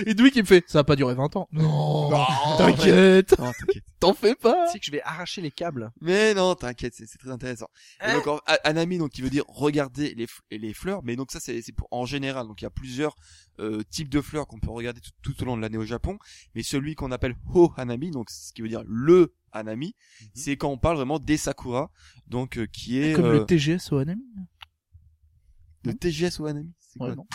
et Dewey qui me fait ça a pas duré 20 ans. Non, t'inquiète, Non, t'inquiète. t'en fais pas. Tu sais que je vais arracher les câbles. Mais non, t'inquiète, c'est c'est très intéressant. Et donc, en- Anami, donc, qui veut dire regarder les, les fleurs, mais donc ça, c'est c'est pour en général. Donc, il y a plusieurs euh, types de fleurs qu'on peut regarder tout, tout au long de l'année au Japon. Mais celui qu'on appelle Ho Hanami, donc ce qui veut dire le Hanami, c'est quand on parle vraiment des sakura, donc euh, qui est Comme euh, le TGS au Hanami? de TGS au Hanami. C'est quoi Ouais, non.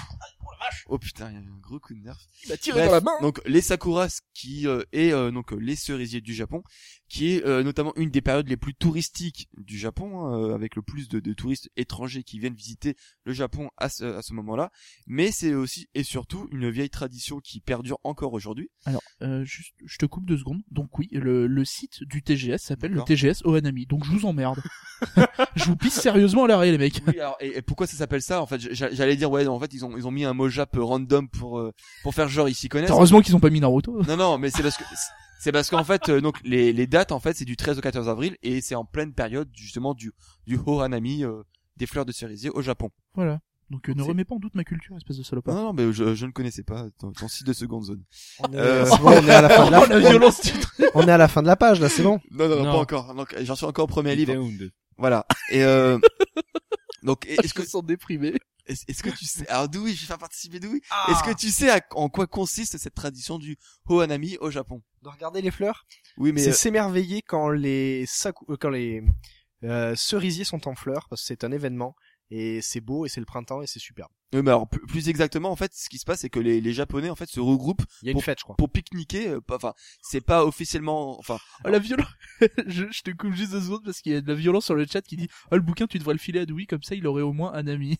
Oh putain, il y a eu un gros coup de nerf. Il a tiré Bref, dans la main. Donc les sakuras qui euh, est euh, donc euh, les cerisiers du Japon, qui est euh, notamment une des périodes les plus touristiques du Japon, hein, euh, avec le plus de, de touristes étrangers qui viennent visiter le Japon à ce, à ce moment-là. Mais c'est aussi et surtout une vieille tradition qui perdure encore aujourd'hui. Alors, euh, juste, je te coupe deux secondes. Donc oui, le, le site du TGS s'appelle le. TGS au Hanami. Donc je vous emmerde. je vous pisse sérieusement à l'arrêt les mecs. Oui, alors, et, et pourquoi ça s'appelle ça? En fait, j'a- j'allais dire ouais, en fait ils ont ils ont mis un mot jap random pour euh, pour faire genre ils s'y connaissent. Heureusement qu'ils ont pas mis Naruto. Non, non, mais c'est parce que c'est parce qu'en fait, euh, donc les, les dates en fait, c'est du 13 au 14 avril et c'est en pleine période justement du du Hohanami, euh, des fleurs de cerisier au Japon. Voilà. Donc euh, ne remets pas en doute ma culture, espèce de salopard. Non, non, mais je, je ne connaissais pas ton, ton site de seconde zone. On est, Euh, c'est bon, on est à la fin de la, la violence du truc. on est à la fin de la page là, c'est bon. Non, non, non, Non. pas encore. Donc, j'en suis encore au premier livre. Voilà. Et euh, donc, est-ce Je que me sens déprimé. Est-ce que tu sais Alors Doui, je vais faire participer Doui. Est-ce que tu sais à- en quoi consiste cette tradition du Hohanami au Japon? De regarder les fleurs, Oui, mais c'est euh, s'émerveiller quand les saku- euh, quand les euh, cerisiers sont en fleurs parce que c'est un événement et c'est beau et c'est le printemps et c'est superbe. euh, mais alors plus, exactement, en fait, ce qui se passe, c'est que les, les Japonais en fait se regroupent Il y a une Pour- fête, je crois. pour pique-niquer. euh, Enfin, c'est pas officiellement. Enfin, Oh, la violence. je, je te coupe juste deux secondes parce qu'il y a de la violence sur le chat qui dit Oh le bouquin tu devrais le filer à Dewey comme ça il aurait au moins un ami.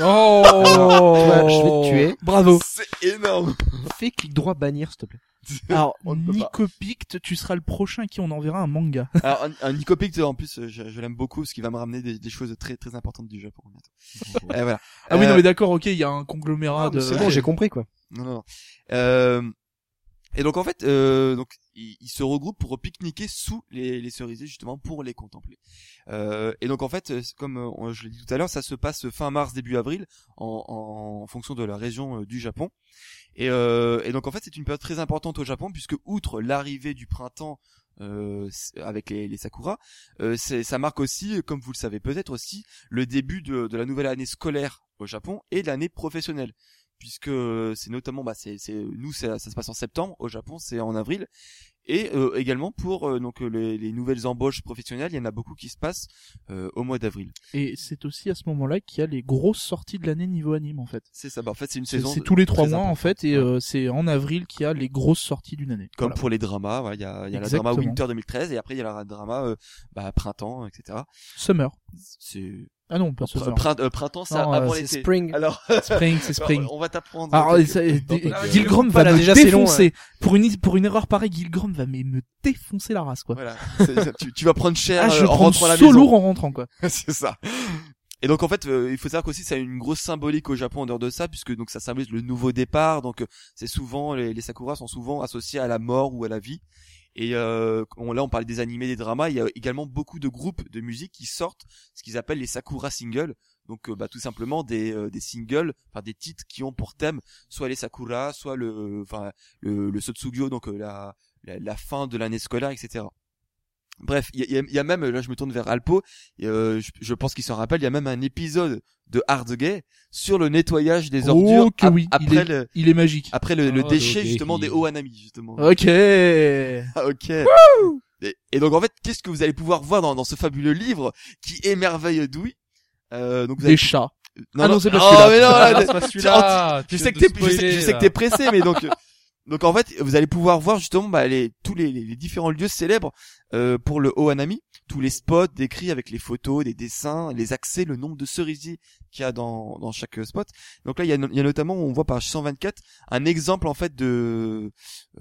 Oh Toi, je vais te tuer. Bravo. c'est énorme. Fais clic droit bannir, s'il te plaît. Alors On ne peut pas. Nico Pict, tu seras le prochain à qui on enverra un manga. Alors, un, un Nicopic, en plus, euh, je, je l'aime beaucoup parce qu'il va me ramener des, des choses très très importantes du Japon bientôt. Et voilà. Ah oui Euh, non mais d'accord ok il y a un conglomérat de. C'est bon, j'ai compris quoi. Non, non, non. Euh, et donc en fait, euh, donc ils, se regroupent pour pique-niquer sous les, les cerisiers justement pour les contempler. Euh, et donc en fait, comme euh, je l'ai dit tout à l'heure, ça se passe fin mars début avril en, en fonction de la région euh, du Japon. Et, euh, et donc en fait, c'est une période très importante au Japon puisque outre l'arrivée du printemps avec les, les sakura, ça marque aussi, comme vous le savez peut-être aussi, le début de, de la nouvelle année scolaire au Japon et de l'année professionnelle puisque euh, c'est notamment bah c'est c'est nous c'est- ça se passe en septembre au Japon c'est en avril et euh, également pour euh, donc euh, les, les nouvelles embauches professionnelles il y en a beaucoup qui se passent euh, au mois d'avril Et c'est aussi à ce moment-là qu'il y a les grosses sorties de l'année niveau anime en fait. c'est ça bah en fait c'est une saison c'est tous les trois mois en fait et Ouais. euh, c'est en avril qu'il y a les grosses sorties d'une année. comme Voilà. pour les dramas voilà, il y a il y a la drama Winter 2013 et après il y a la drama bah printemps etc Summer. c'est Ah non pas Summer. Prin- euh, printemps c'est avant euh, C'est l'été spring. alors Spring c'est Spring. on va t'apprendre Alors, ça, Gilgrom va me déjà, long, défoncer. Pour une pour une erreur pareille, Gilgrom va mais me défoncer la race quoi. voilà tu, tu vas prendre cher Ah, je euh, en rentrant à la maison lourd en rentrant quoi. c'est ça. Et donc en fait, euh, il faut savoir qu'aussi ça a une grosse symbolique au Japon en dehors de ça, puisque donc ça symbolise le nouveau départ. Donc euh, c'est souvent les, les sakuras sont souvent associés à la mort ou à la vie. Et euh, on, là, on parlait des animés, des dramas. Il y a également beaucoup de groupes de musique qui sortent ce qu'ils appellent les sakura singles. Donc euh, bah, tout simplement des, euh, des singles, enfin des titres qui ont pour thème soit les sakura, soit le, enfin le, sotsugyo, donc euh, la fin de l'année scolaire, etc. Bref, il y a, il y a- il y a même, là je me tourne vers Alpo, et, euh, je, je pense qu'il s'en rappelle, il y a même un épisode de Hard Gay sur le nettoyage des ordures Oh que ap- oui, il après est, le il est magique. après le, le Oh, déchet justement des Ohanami justement. Ok. Ah, ok. Et, et donc en fait, qu'est-ce que vous allez pouvoir voir dans, dans ce fabuleux livre qui émerveille Douy euh, donc vous allez... Des chats. Non, Ah non, c'est pas oh, celui-là. mais non, Ah, c'est pas celui-là. je Tu sais que t'es, je sais, spoiler, je sais que t'es pressé, mais donc, donc en fait, vous allez pouvoir voir justement bah, les, tous les, différents lieux célèbres euh, pour le Ohanami, tous les spots décrits avec les photos, des dessins, les accès, le nombre de cerisiers qu'il y a dans, dans chaque spot. Donc là, il y a, il y a notamment, on voit par 124 un exemple en fait de,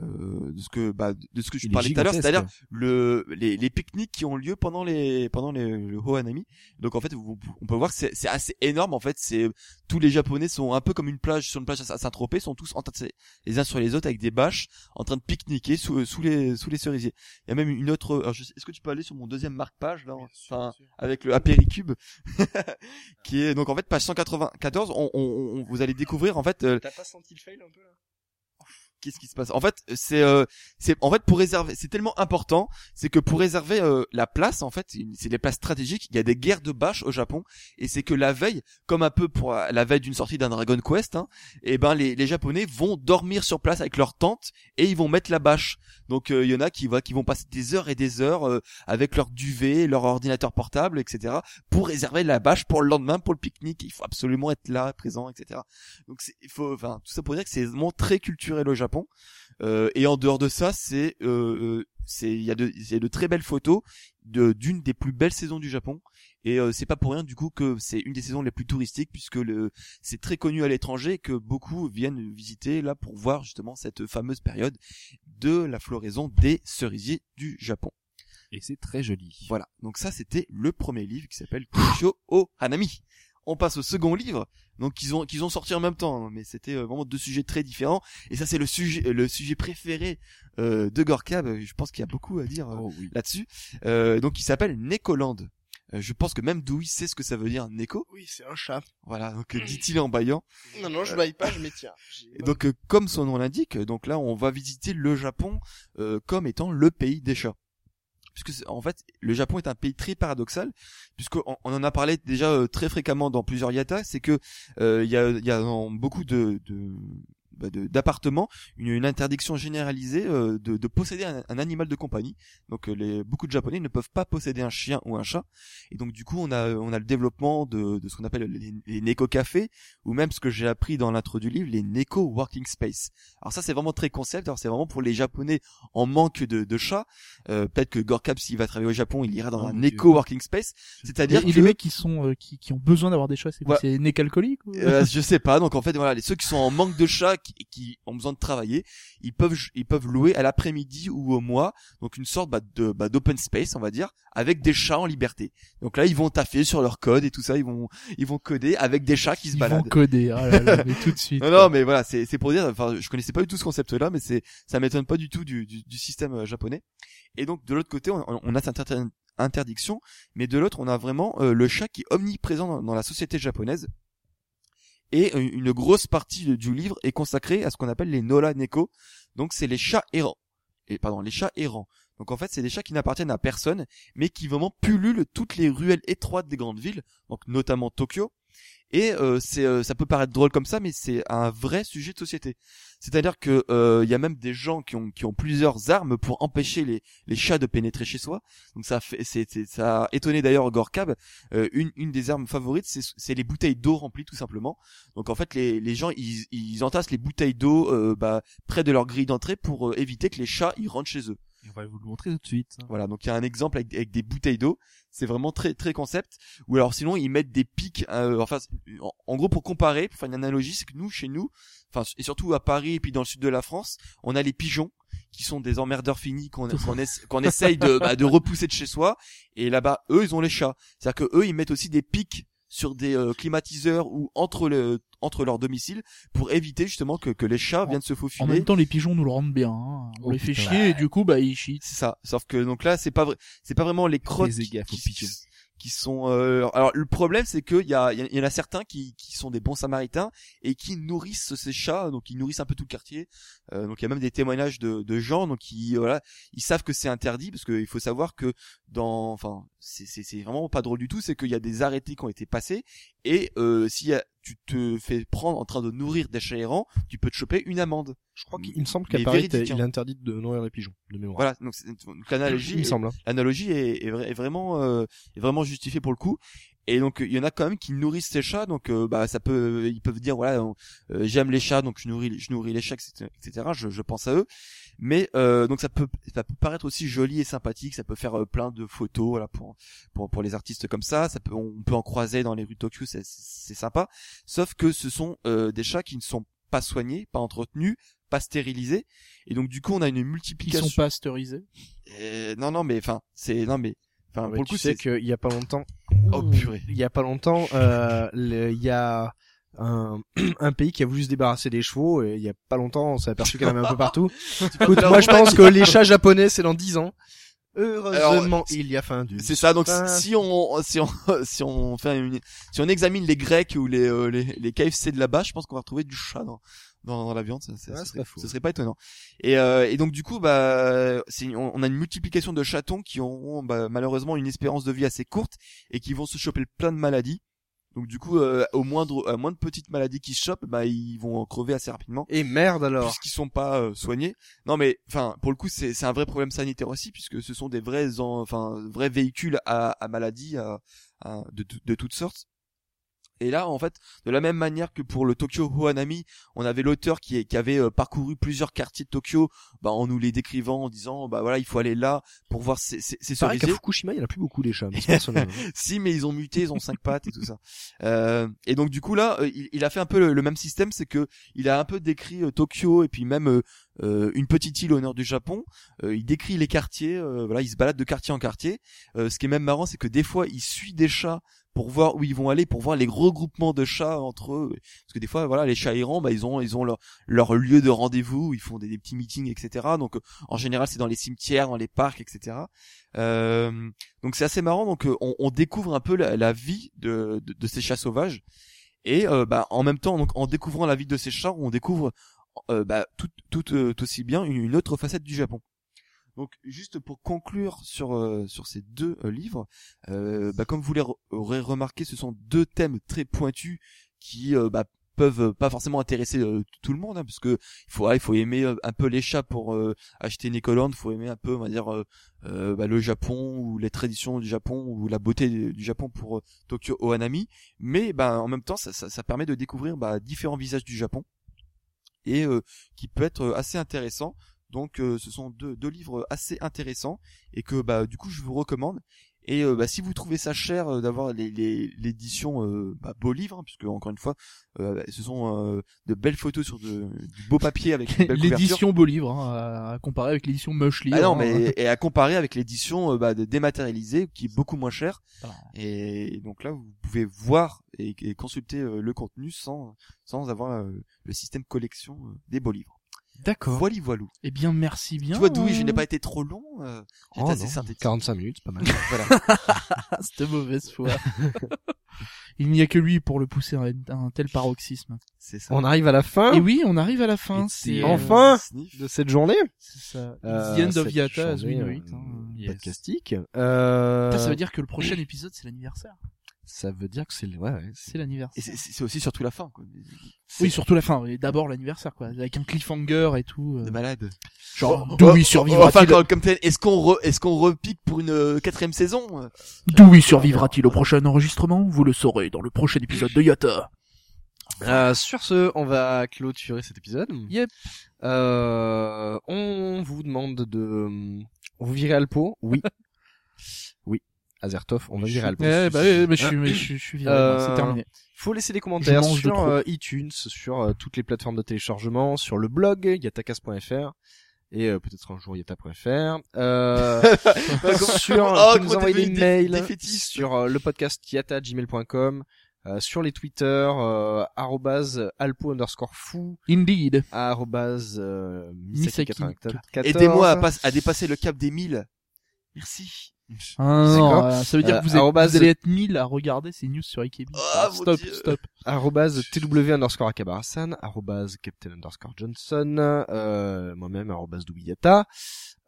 euh, de ce que, bah, de ce que je Il parlais tout à l'heure, c'est-à-dire le, les, les pique-niques qui ont lieu pendant les, pendant les, le Ohanami. Donc en fait, vous- on peut voir que c'est c'est assez énorme. En fait, c'est tous les Japonais sont un peu comme une plage sur une plage à Saint-Tropez, sont tous entassés les uns sur les autres avec des bâches en train de pique-niquer sous, sous les sous les cerisiers. Il y a même une autre. alors, Est-ce que tu peux aller sur mon deuxième marque-page là, enfin avec le apéricube, qui est donc en fait page 194. On, on, on- vous allez découvrir en fait euh, T'as pas senti le fail un peu qu'est-ce qui se passe? En fait, c'est euh, c'est en fait pour réserver, c'est tellement important, c'est que pour réserver euh, la place en fait, c'est des places stratégiques, il y a des guerres de bâches au Japon et c'est que la veille, comme un peu pour euh, la veille d'une sortie d'un Dragon Quest, hein, et ben les, les japonais vont dormir sur place avec leur tente et ils vont mettre la bâche. Donc euh, il y en a qui va qui vont passer des heures et des heures euh, avec leur duvet, leur ordinateur portable, etc. pour réserver la bâche pour le lendemain pour le pique-nique. Il faut absolument être là, présent, etc. Donc il faut enfin tout ça pour dire que c'est vraiment très culturel au Japon. Euh, et en dehors de ça, c'est euh, euh, c'est il y a de y a de très belles photos de d'une des plus belles saisons du Japon et euh, c'est pas pour rien du coup que c'est une des saisons les plus touristiques puisque le c'est très connu à l'étranger que beaucoup viennent visiter là pour voir justement cette fameuse période de la floraison des cerisiers du Japon. Et c'est très joli. Voilà. Donc ça, c'était le premier livre qui s'appelle Kosho o Hanami. On passe au second livre, donc qu'ils ont qu'ils ont sorti en même temps, hein, mais c'était euh, vraiment deux sujets très différents. Et ça, c'est le sujet le sujet préféré euh, de Gorka. Bah, Je pense qu'il y a beaucoup à dire euh, Oh oui. là-dessus. Euh, donc, il s'appelle Nekoland. Euh, je pense que même Dewey sait ce que ça veut dire Neko. Oui, c'est un chat. Voilà, donc euh, dit-il en baillant. Non, non, je baille pas, je m'étire. Donc, euh, comme son nom l'indique, donc là, on va visiter le Japon euh, comme étant le pays des chats. Puisque en fait, le Japon est un pays très paradoxal, puisque on, on en a parlé déjà euh, très fréquemment dans plusieurs yatas, c'est que euh, il y a, beaucoup de- d'appartements une, une interdiction généralisée euh, de, de posséder un, un animal de compagnie. Donc euh, les, beaucoup de Japonais ne peuvent pas posséder un chien ou un chat. Et donc du coup on a on a le développement de, de ce qu'on appelle les, les neko cafés ou même ce que j'ai appris dans l'intro du livre les neko working space. Alors ça c'est vraiment très concept. Alors c'est vraiment pour les Japonais en manque de, de chats. Euh, Peut-être que Gorkab s'il va travailler au Japon il ira dans Oh, un neko working space. C'est-à-dire que les mecs qui sont euh, qui, qui ont besoin d'avoir des chats, c'est Ouais. C'est nez calcolique ou... Euh, je sais pas. Donc en fait, voilà, les ceux qui sont en manque de chats, qui, qui ont besoin de travailler, ils peuvent ils peuvent louer à l'après-midi ou au mois, donc une sorte bah, de bah, d'open space, on va dire, avec des chats en liberté. Donc là, ils vont taffer sur leur code et tout ça, ils vont ils vont coder avec des chats qui se Ils vont baladent. coder, ah là là, mais tout de suite. Non, non, mais voilà, c'est c'est pour dire. Enfin, je connaissais pas du tout ce concept-là, mais c'est ça m'étonne pas du tout du du, du système euh, japonais. Et donc de l'autre côté, on, on a cette inter- interdiction, mais de l'autre, on a vraiment euh, le chat qui est omniprésent dans, dans la société japonaise. Et euh, une grosse partie du livre est consacrée à ce qu'on appelle les Nola Neko. Donc c'est les chats errants. Et pardon, les chats errants. Donc en fait, c'est des chats qui n'appartiennent à personne, mais qui vraiment pullulent toutes les ruelles étroites des grandes villes, donc notamment Tokyo. Et euh, euh, ça peut paraître drôle comme ça, mais c'est un vrai sujet de société. C'est-à-dire que euh, y a même des gens qui ont plusieurs armes pour empêcher les chats de pénétrer chez soi. Donc ça fait c'est, ça a étonné d'ailleurs Gorkab. Une une des armes favorites, c'est les bouteilles d'eau remplies tout simplement. Donc en fait les gens ils ils entassent les bouteilles d'eau bah, près de leur grille d'entrée pour éviter que les chats ils rentrent chez eux. Et on va vous le montrer tout de suite. Voilà, donc il y a un exemple avec, avec des bouteilles d'eau. C'est vraiment très très concept. Ou alors sinon ils mettent des pics. euh, enfin, en, en gros pour comparer, pour faire une analogie, c'est que nous chez nous, enfin et surtout à Paris et puis dans le sud de la France, on a les pigeons qui sont des emmerdeurs finis qu'on qu'on essa- qu'on essaye de bah, de repousser de chez soi. Et là-bas, eux ils ont les chats. C'est-à-dire que eux ils mettent aussi des pics sur des euh, climatiseurs ou entre le entre leur domicile pour éviter justement que, que les chats viennent se En faufiler. même temps, les pigeons nous le rendent bien. hein. On Oh, les fait putain. chier et du coup, bah ils chient. C'est ça. Sauf que donc là, c'est pas vrai, c'est pas vraiment les crottes Les qui, qui-. Qui sont. euh, Alors le problème, c'est a, il y a- y en a certains qui, qui sont des bons samaritains et qui nourrissent ces chats, donc ils nourrissent un peu tout le quartier. Euh, donc il y a même des témoignages de, de gens, donc ils voilà, ils savent que c'est interdit parce qu'il faut savoir que dans, enfin, c'est c'est c'est vraiment pas drôle du tout, c'est qu'il y a des arrêtés qui ont été passés et euh, s'il y a tu te fais prendre en train de nourrir des chats errants, tu peux te choper une amende. Je crois qu'il il me semble qu'à Paris, hein. il est interdit de nourrir les pigeons, de mémoire. Voilà, donc, l'analogie est- semble. hein. l'analogie est, est, vra- est vraiment euh, est vraiment justifiée pour le coup et donc il y en a quand même qui nourrissent ces chats donc euh, bah ça peut ils peuvent dire voilà euh, j'aime les chats donc je nourris je nourris les chats etc etc. je, je pense à eux mais euh, donc ça peut ça peut paraître aussi joli et sympathique ça peut faire euh, plein de photos voilà pour pour pour les artistes comme ça ça peut on peut en croiser dans les rues de Tokyo c'est c'est sympa sauf que ce sont euh, des chats qui ne sont pas soignés pas entretenus pas stérilisés et donc du coup on a une Ils multiplication sont pasteurisés. euh, non, non, mais enfin, c'est non, mais enfin Ouais, pour le tu coup, sais c'est qu'il y a pas longtemps, oh purée. il y a pas longtemps, euh, il y a un, un pays qui a voulu se débarrasser des chevaux et il y a pas longtemps on s'est aperçu qu'il y en avait un peu partout. Écoute, moi je pense que les chats japonais c'est dans 10 ans. Heureusement, Alors, il y a fin du. C'est ça. Donc si on si on si on fait une si on examine les Grecs ou les euh, les, les KFC de là-bas, je pense qu'on va retrouver du chat dans dans, dans la viande. Ça, serait, ce serait pas étonnant. Et euh, et donc du coup bah on, on a une multiplication de chatons qui auront bah, malheureusement une espérance de vie assez courte et qui vont se choper plein de maladies. Donc du coup euh, au moindre à moindre petite maladie qui se chopent, bah ils vont crever assez rapidement. Et merde alors. puisqu'ils sont pas euh, soignés. Non mais enfin pour le coup c'est c'est un vrai problème sanitaire aussi puisque ce sont des vrais en- enfin vrais véhicules à, à maladies à, à- de, de, de toutes sortes. Et là, en fait, de la même manière que pour le Tokyo Hohanami, on avait l'auteur qui, qui avait euh, parcouru plusieurs quartiers de Tokyo, bah, en nous les décrivant, en disant, bah voilà, il faut aller là pour voir ces, ces, ces C'est vrai qu'à. Fukushima il y en a plus beaucoup des chats. mais si, mais ils ont muté, ils ont cinq pattes et tout ça. Euh, et donc du coup là, euh, il, il a fait un peu le, le même système, c'est que il a un peu décrit euh, Tokyo et puis même euh, une petite île au nord du Japon. Euh, il décrit les quartiers, euh, voilà, il se balade de quartier en quartier. Ce qui est même marrant, c'est que des fois, il suit des chats pour voir où ils vont aller, pour voir les regroupements de chats entre eux. Parce que des fois, voilà, les chats errants, bah ils ont ils ont leur leur lieu de rendez-vous, ils font des, petits meetings, etc. Donc euh, en général, c'est dans les cimetières, dans les parcs, etc. Euh, donc c'est assez marrant. Donc euh, on, découvre un peu la, vie de, de, ces chats sauvages. Et euh, bah, en même temps, donc en découvrant la vie de ces chats, on découvre euh, bah, tout, tout euh, aussi bien une autre facette du Japon. Donc juste pour conclure sur euh, sur ces deux euh, livres, euh, bah, comme vous l'aurez remarqué, ce sont deux thèmes très pointus qui euh, bah, peuvent pas forcément intéresser tout le monde, hein, parce que il faut il faut aimer un peu les chats pour acheter Nekoland, il faut aimer un peu on va dire bah, le Japon ou les traditions du Japon ou la beauté du Japon pour Tokyo Ohanami, mais bah, en même temps ça, permet de découvrir différents visages du Japon et qui peut être assez intéressant. Donc euh, ce sont deux, deux livres assez intéressants et que bah du coup je vous recommande. Et euh, bah, si vous trouvez ça cher euh, d'avoir les- les- l'édition euh, bah, beau livre, hein, puisque encore une fois euh, ce sont euh, de belles photos sur de, du beau papier avec. L'édition beau livre, hein, à, comparer avec l'édition moche livre. Ah non, hein. mais et à comparer avec l'édition bah, de dématérialisée qui est beaucoup moins chère. Voilà. Et donc là, vous pouvez voir et, et consulter euh, le contenu sans sans avoir euh, le système collection des beaux livres. D'accord. Voilà, voilou. Eh bien, merci bien. Tu vois, Doui, je n'ai pas été trop long. Euh, J'étais Oh, assez non, synthétique. 45 minutes, c'est pas mal. Voilà. C'était mauvaise foi. Il n'y a que lui pour le pousser à un, tel paroxysme. C'est ça. On arrive à la fin Et oui, on arrive à la fin. C'est the euh, Enfin de cette journée. c'est ça. It's Euh, the end of cette Yata as we know journée, it. euh, hein. Yes. Podcastique. Euh, Putain, Ça veut dire que le prochain épisode c'est l'anniversaire. Ça veut dire que c'est le, ouais, ouais, c'est- l'anniversaire. Et c'est- aussi surtout la fin, quoi. Oui, surtout la fin. Et d'abord l'anniversaire, quoi. Avec un cliffhanger et tout. euh. De malade. Genre, Oh, Dewey oh, survivra-t-il Enfin, comme tel, est-ce qu'on re, est-ce qu'on repique pour une euh, quatrième saison Dewey survivra-t-il au prochain enregistrement? Vous le saurez dans le prochain épisode de Yata. Euh, sur ce, on va clôturer cet épisode. Yep. Euh, on vous demande de, vous virez Alpo Oui. Azertov, on va virer Alpo. Eh, bah, oui, mais je suis, mais je suis, je suis viré, Euh, c'est terminé. faut laisser des commentaires sur euh, iTunes, sur euh, toutes les plateformes de téléchargement, sur le blog yatakas.fr et euh, peut-être un jour yata.fr. Euh, sur Oh, nous envoyer des sur euh, le podcast yata@gmail.com, euh, sur les Twitter euh, arrobase alpo underscore fou Indeed. arrobase euh, Misaki. misaki94. Aidez-moi à, pas- à dépasser le cap des 1000. Merci. Ah, non, euh, ça veut dire que vous, êtes- arrobase- vous allez être 1000 à regarder ces news sur IKB. Ah, mon stop, stop. arrobase tw underscore akabarasan, arrobase captain underscore johnson, euh, moi-même arrobase doubiyata.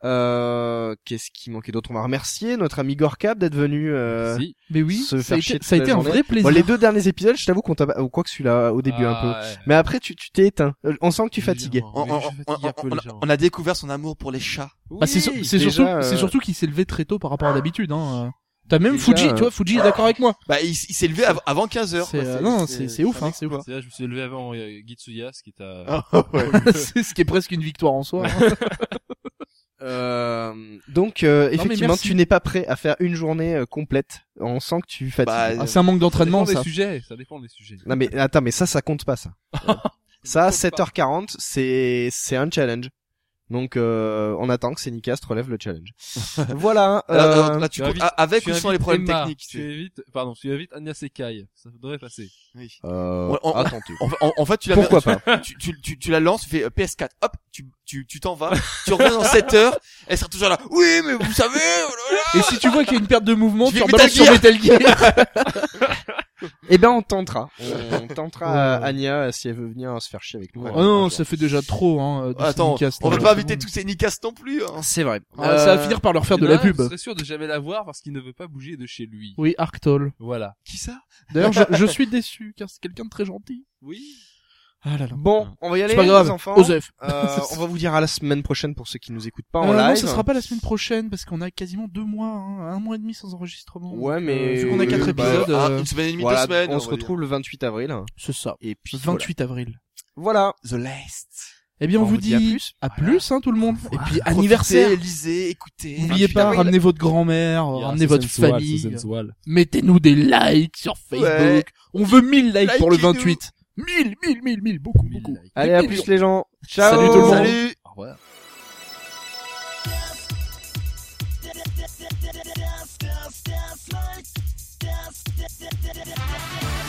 Euh, qu'est-ce qui manquait d'autre? On va remercier notre ami Gorkab d'être venu. Euh... Si. Mais oui, Se ça faire a été, toute ça a la été un vrai plaisir. Bon, les deux derniers épisodes, je t'avoue qu'on t'a, ou quoi que celui-là au début un peu. Ah, ouais. Mais après, tu tu t'es éteint. Euh, On sent que tu fatigues. On, on- peu a découvert son amour pour les chats. Bah, c'est sur- surtout, euh, c'est surtout qu'il s'est levé très tôt par rapport à d'habitude. Hein. T'as même Déjà, Fuji, euh, tu vois, Fuji est d'accord avec moi. Bah, il, il s'est levé av- avant 15 heures. C'est, quoi. euh, non, c'est, c'est ouf, hein, c'est ouf. C'est là, je me suis levé avant euh, Gitsuya, ce qui est à... Ah, ouais. c'est ce qui est presque une victoire en soi. hein. Euh, donc euh, effectivement, tu n'es pas prêt à faire une journée euh, complète. On sent que tu fatigues. Bah, Ah, c'est un manque Ça d'entraînement, dépend ça. des sujets, ça dépend des sujets. Non mais attends, mais ça, ça compte pas ça. ça, compte pas. 7h40, c'est c'est un challenge. Donc euh, on attend que Sénicast relève le challenge. voilà. Euh, là, tu tu invites- ah, avec Tu ou sans les invites problèmes Emma, techniques. Tu c'est- évites, pardon, tu évites Anya Sekai. Ça devrait passer. Oui. euh, On- on- attends, tu- En, en- en fait, tu la Pourquoi tu, pas tu, tu, tu, tu la lances, tu fais euh, PS4, hop, tu tu tu t'en vas, tu reviens dans 7 heures, elle sera toujours là. Oui, mais vous savez, oh là là. Et si tu vois qu'il y a une perte de mouvement, Je tu vais rebalances sur. Metal Gear. Eh ben on tentera. On tentera Ouais. euh, Anya euh, si elle veut venir se faire chier avec nous. Ouais. Oh non, ça fait déjà trop, hein. de Attends, on va hein, pas c'est inviter tous ces Nicas non plus. Hein. C'est vrai. Ah, Ça va finir par leur faire de la pub. Je serais sûr de jamais la voir parce qu'il ne veut pas bouger de chez lui. Oui, Arctol. Voilà. Qui ça? D'ailleurs, je, je suis déçu, car c'est quelqu'un de très gentil. Oui. Ah là là. Bon, on va y aller C'est pas les grave. enfants. Osef. Euh, on va vous dire à la semaine prochaine pour ceux qui nous écoutent pas en Euh, live. Non, ce sera pas la semaine prochaine, parce qu'on a quasiment deux mois, hein, un mois et demi sans enregistrement. Ouais, Donc, mais- euh, vu qu'on a quatre euh, bah, épisodes, Ah, euh, Une semaine et demie, Voilà, deux semaines. on on se retrouve le 28 avril. c'est ça. Et puis 28 avril. Voilà. The Last. Eh bien, on, On vous vous dit dit à plus. à plus, hein, tout le monde. Et puis, Profitez, anniversaire. lisez, écoutez. N'oubliez 28 pas, avril. ramenez votre grand-mère, ramenez votre famille. Mettez-nous des likes sur Facebook. On veut 1000 likes pour le Likez-nous. 28. 1000, 1000, 1000, 1000, beaucoup, Mille beaucoup. likes. Allez, à plus les gens. Ciao. Salut tout le monde. Salut. Au revoir. 誰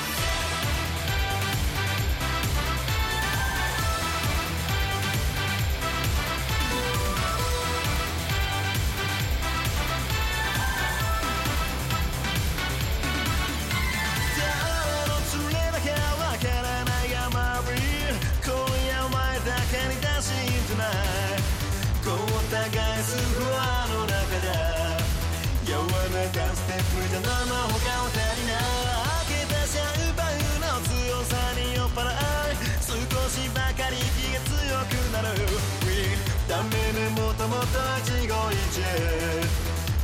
もともと一期一会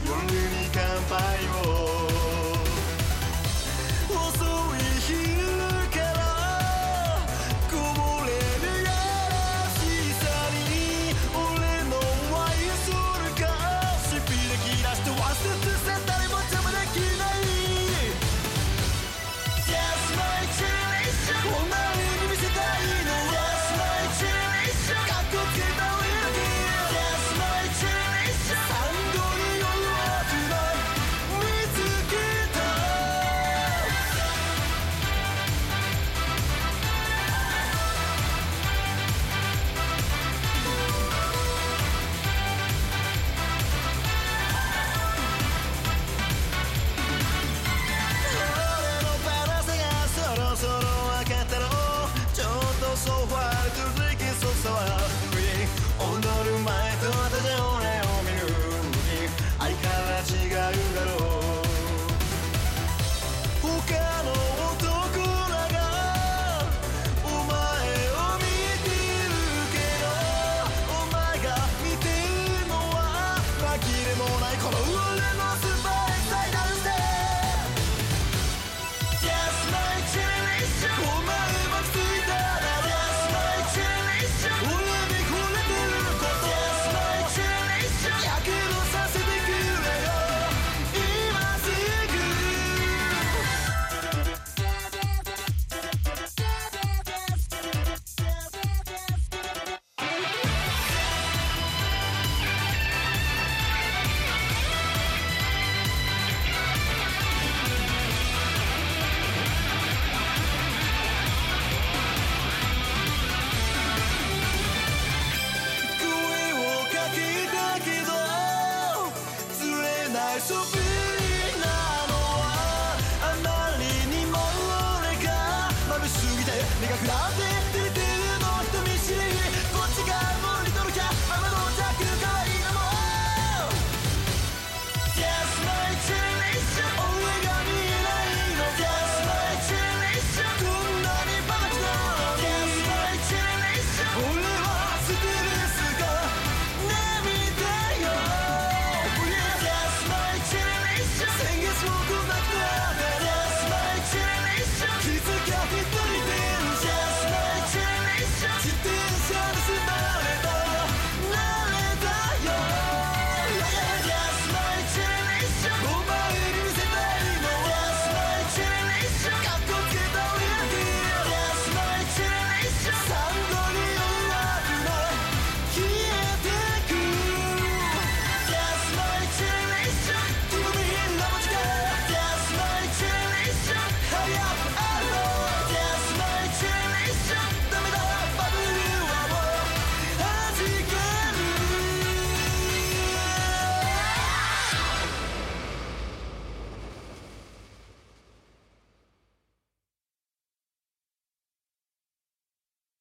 夜に乾杯を。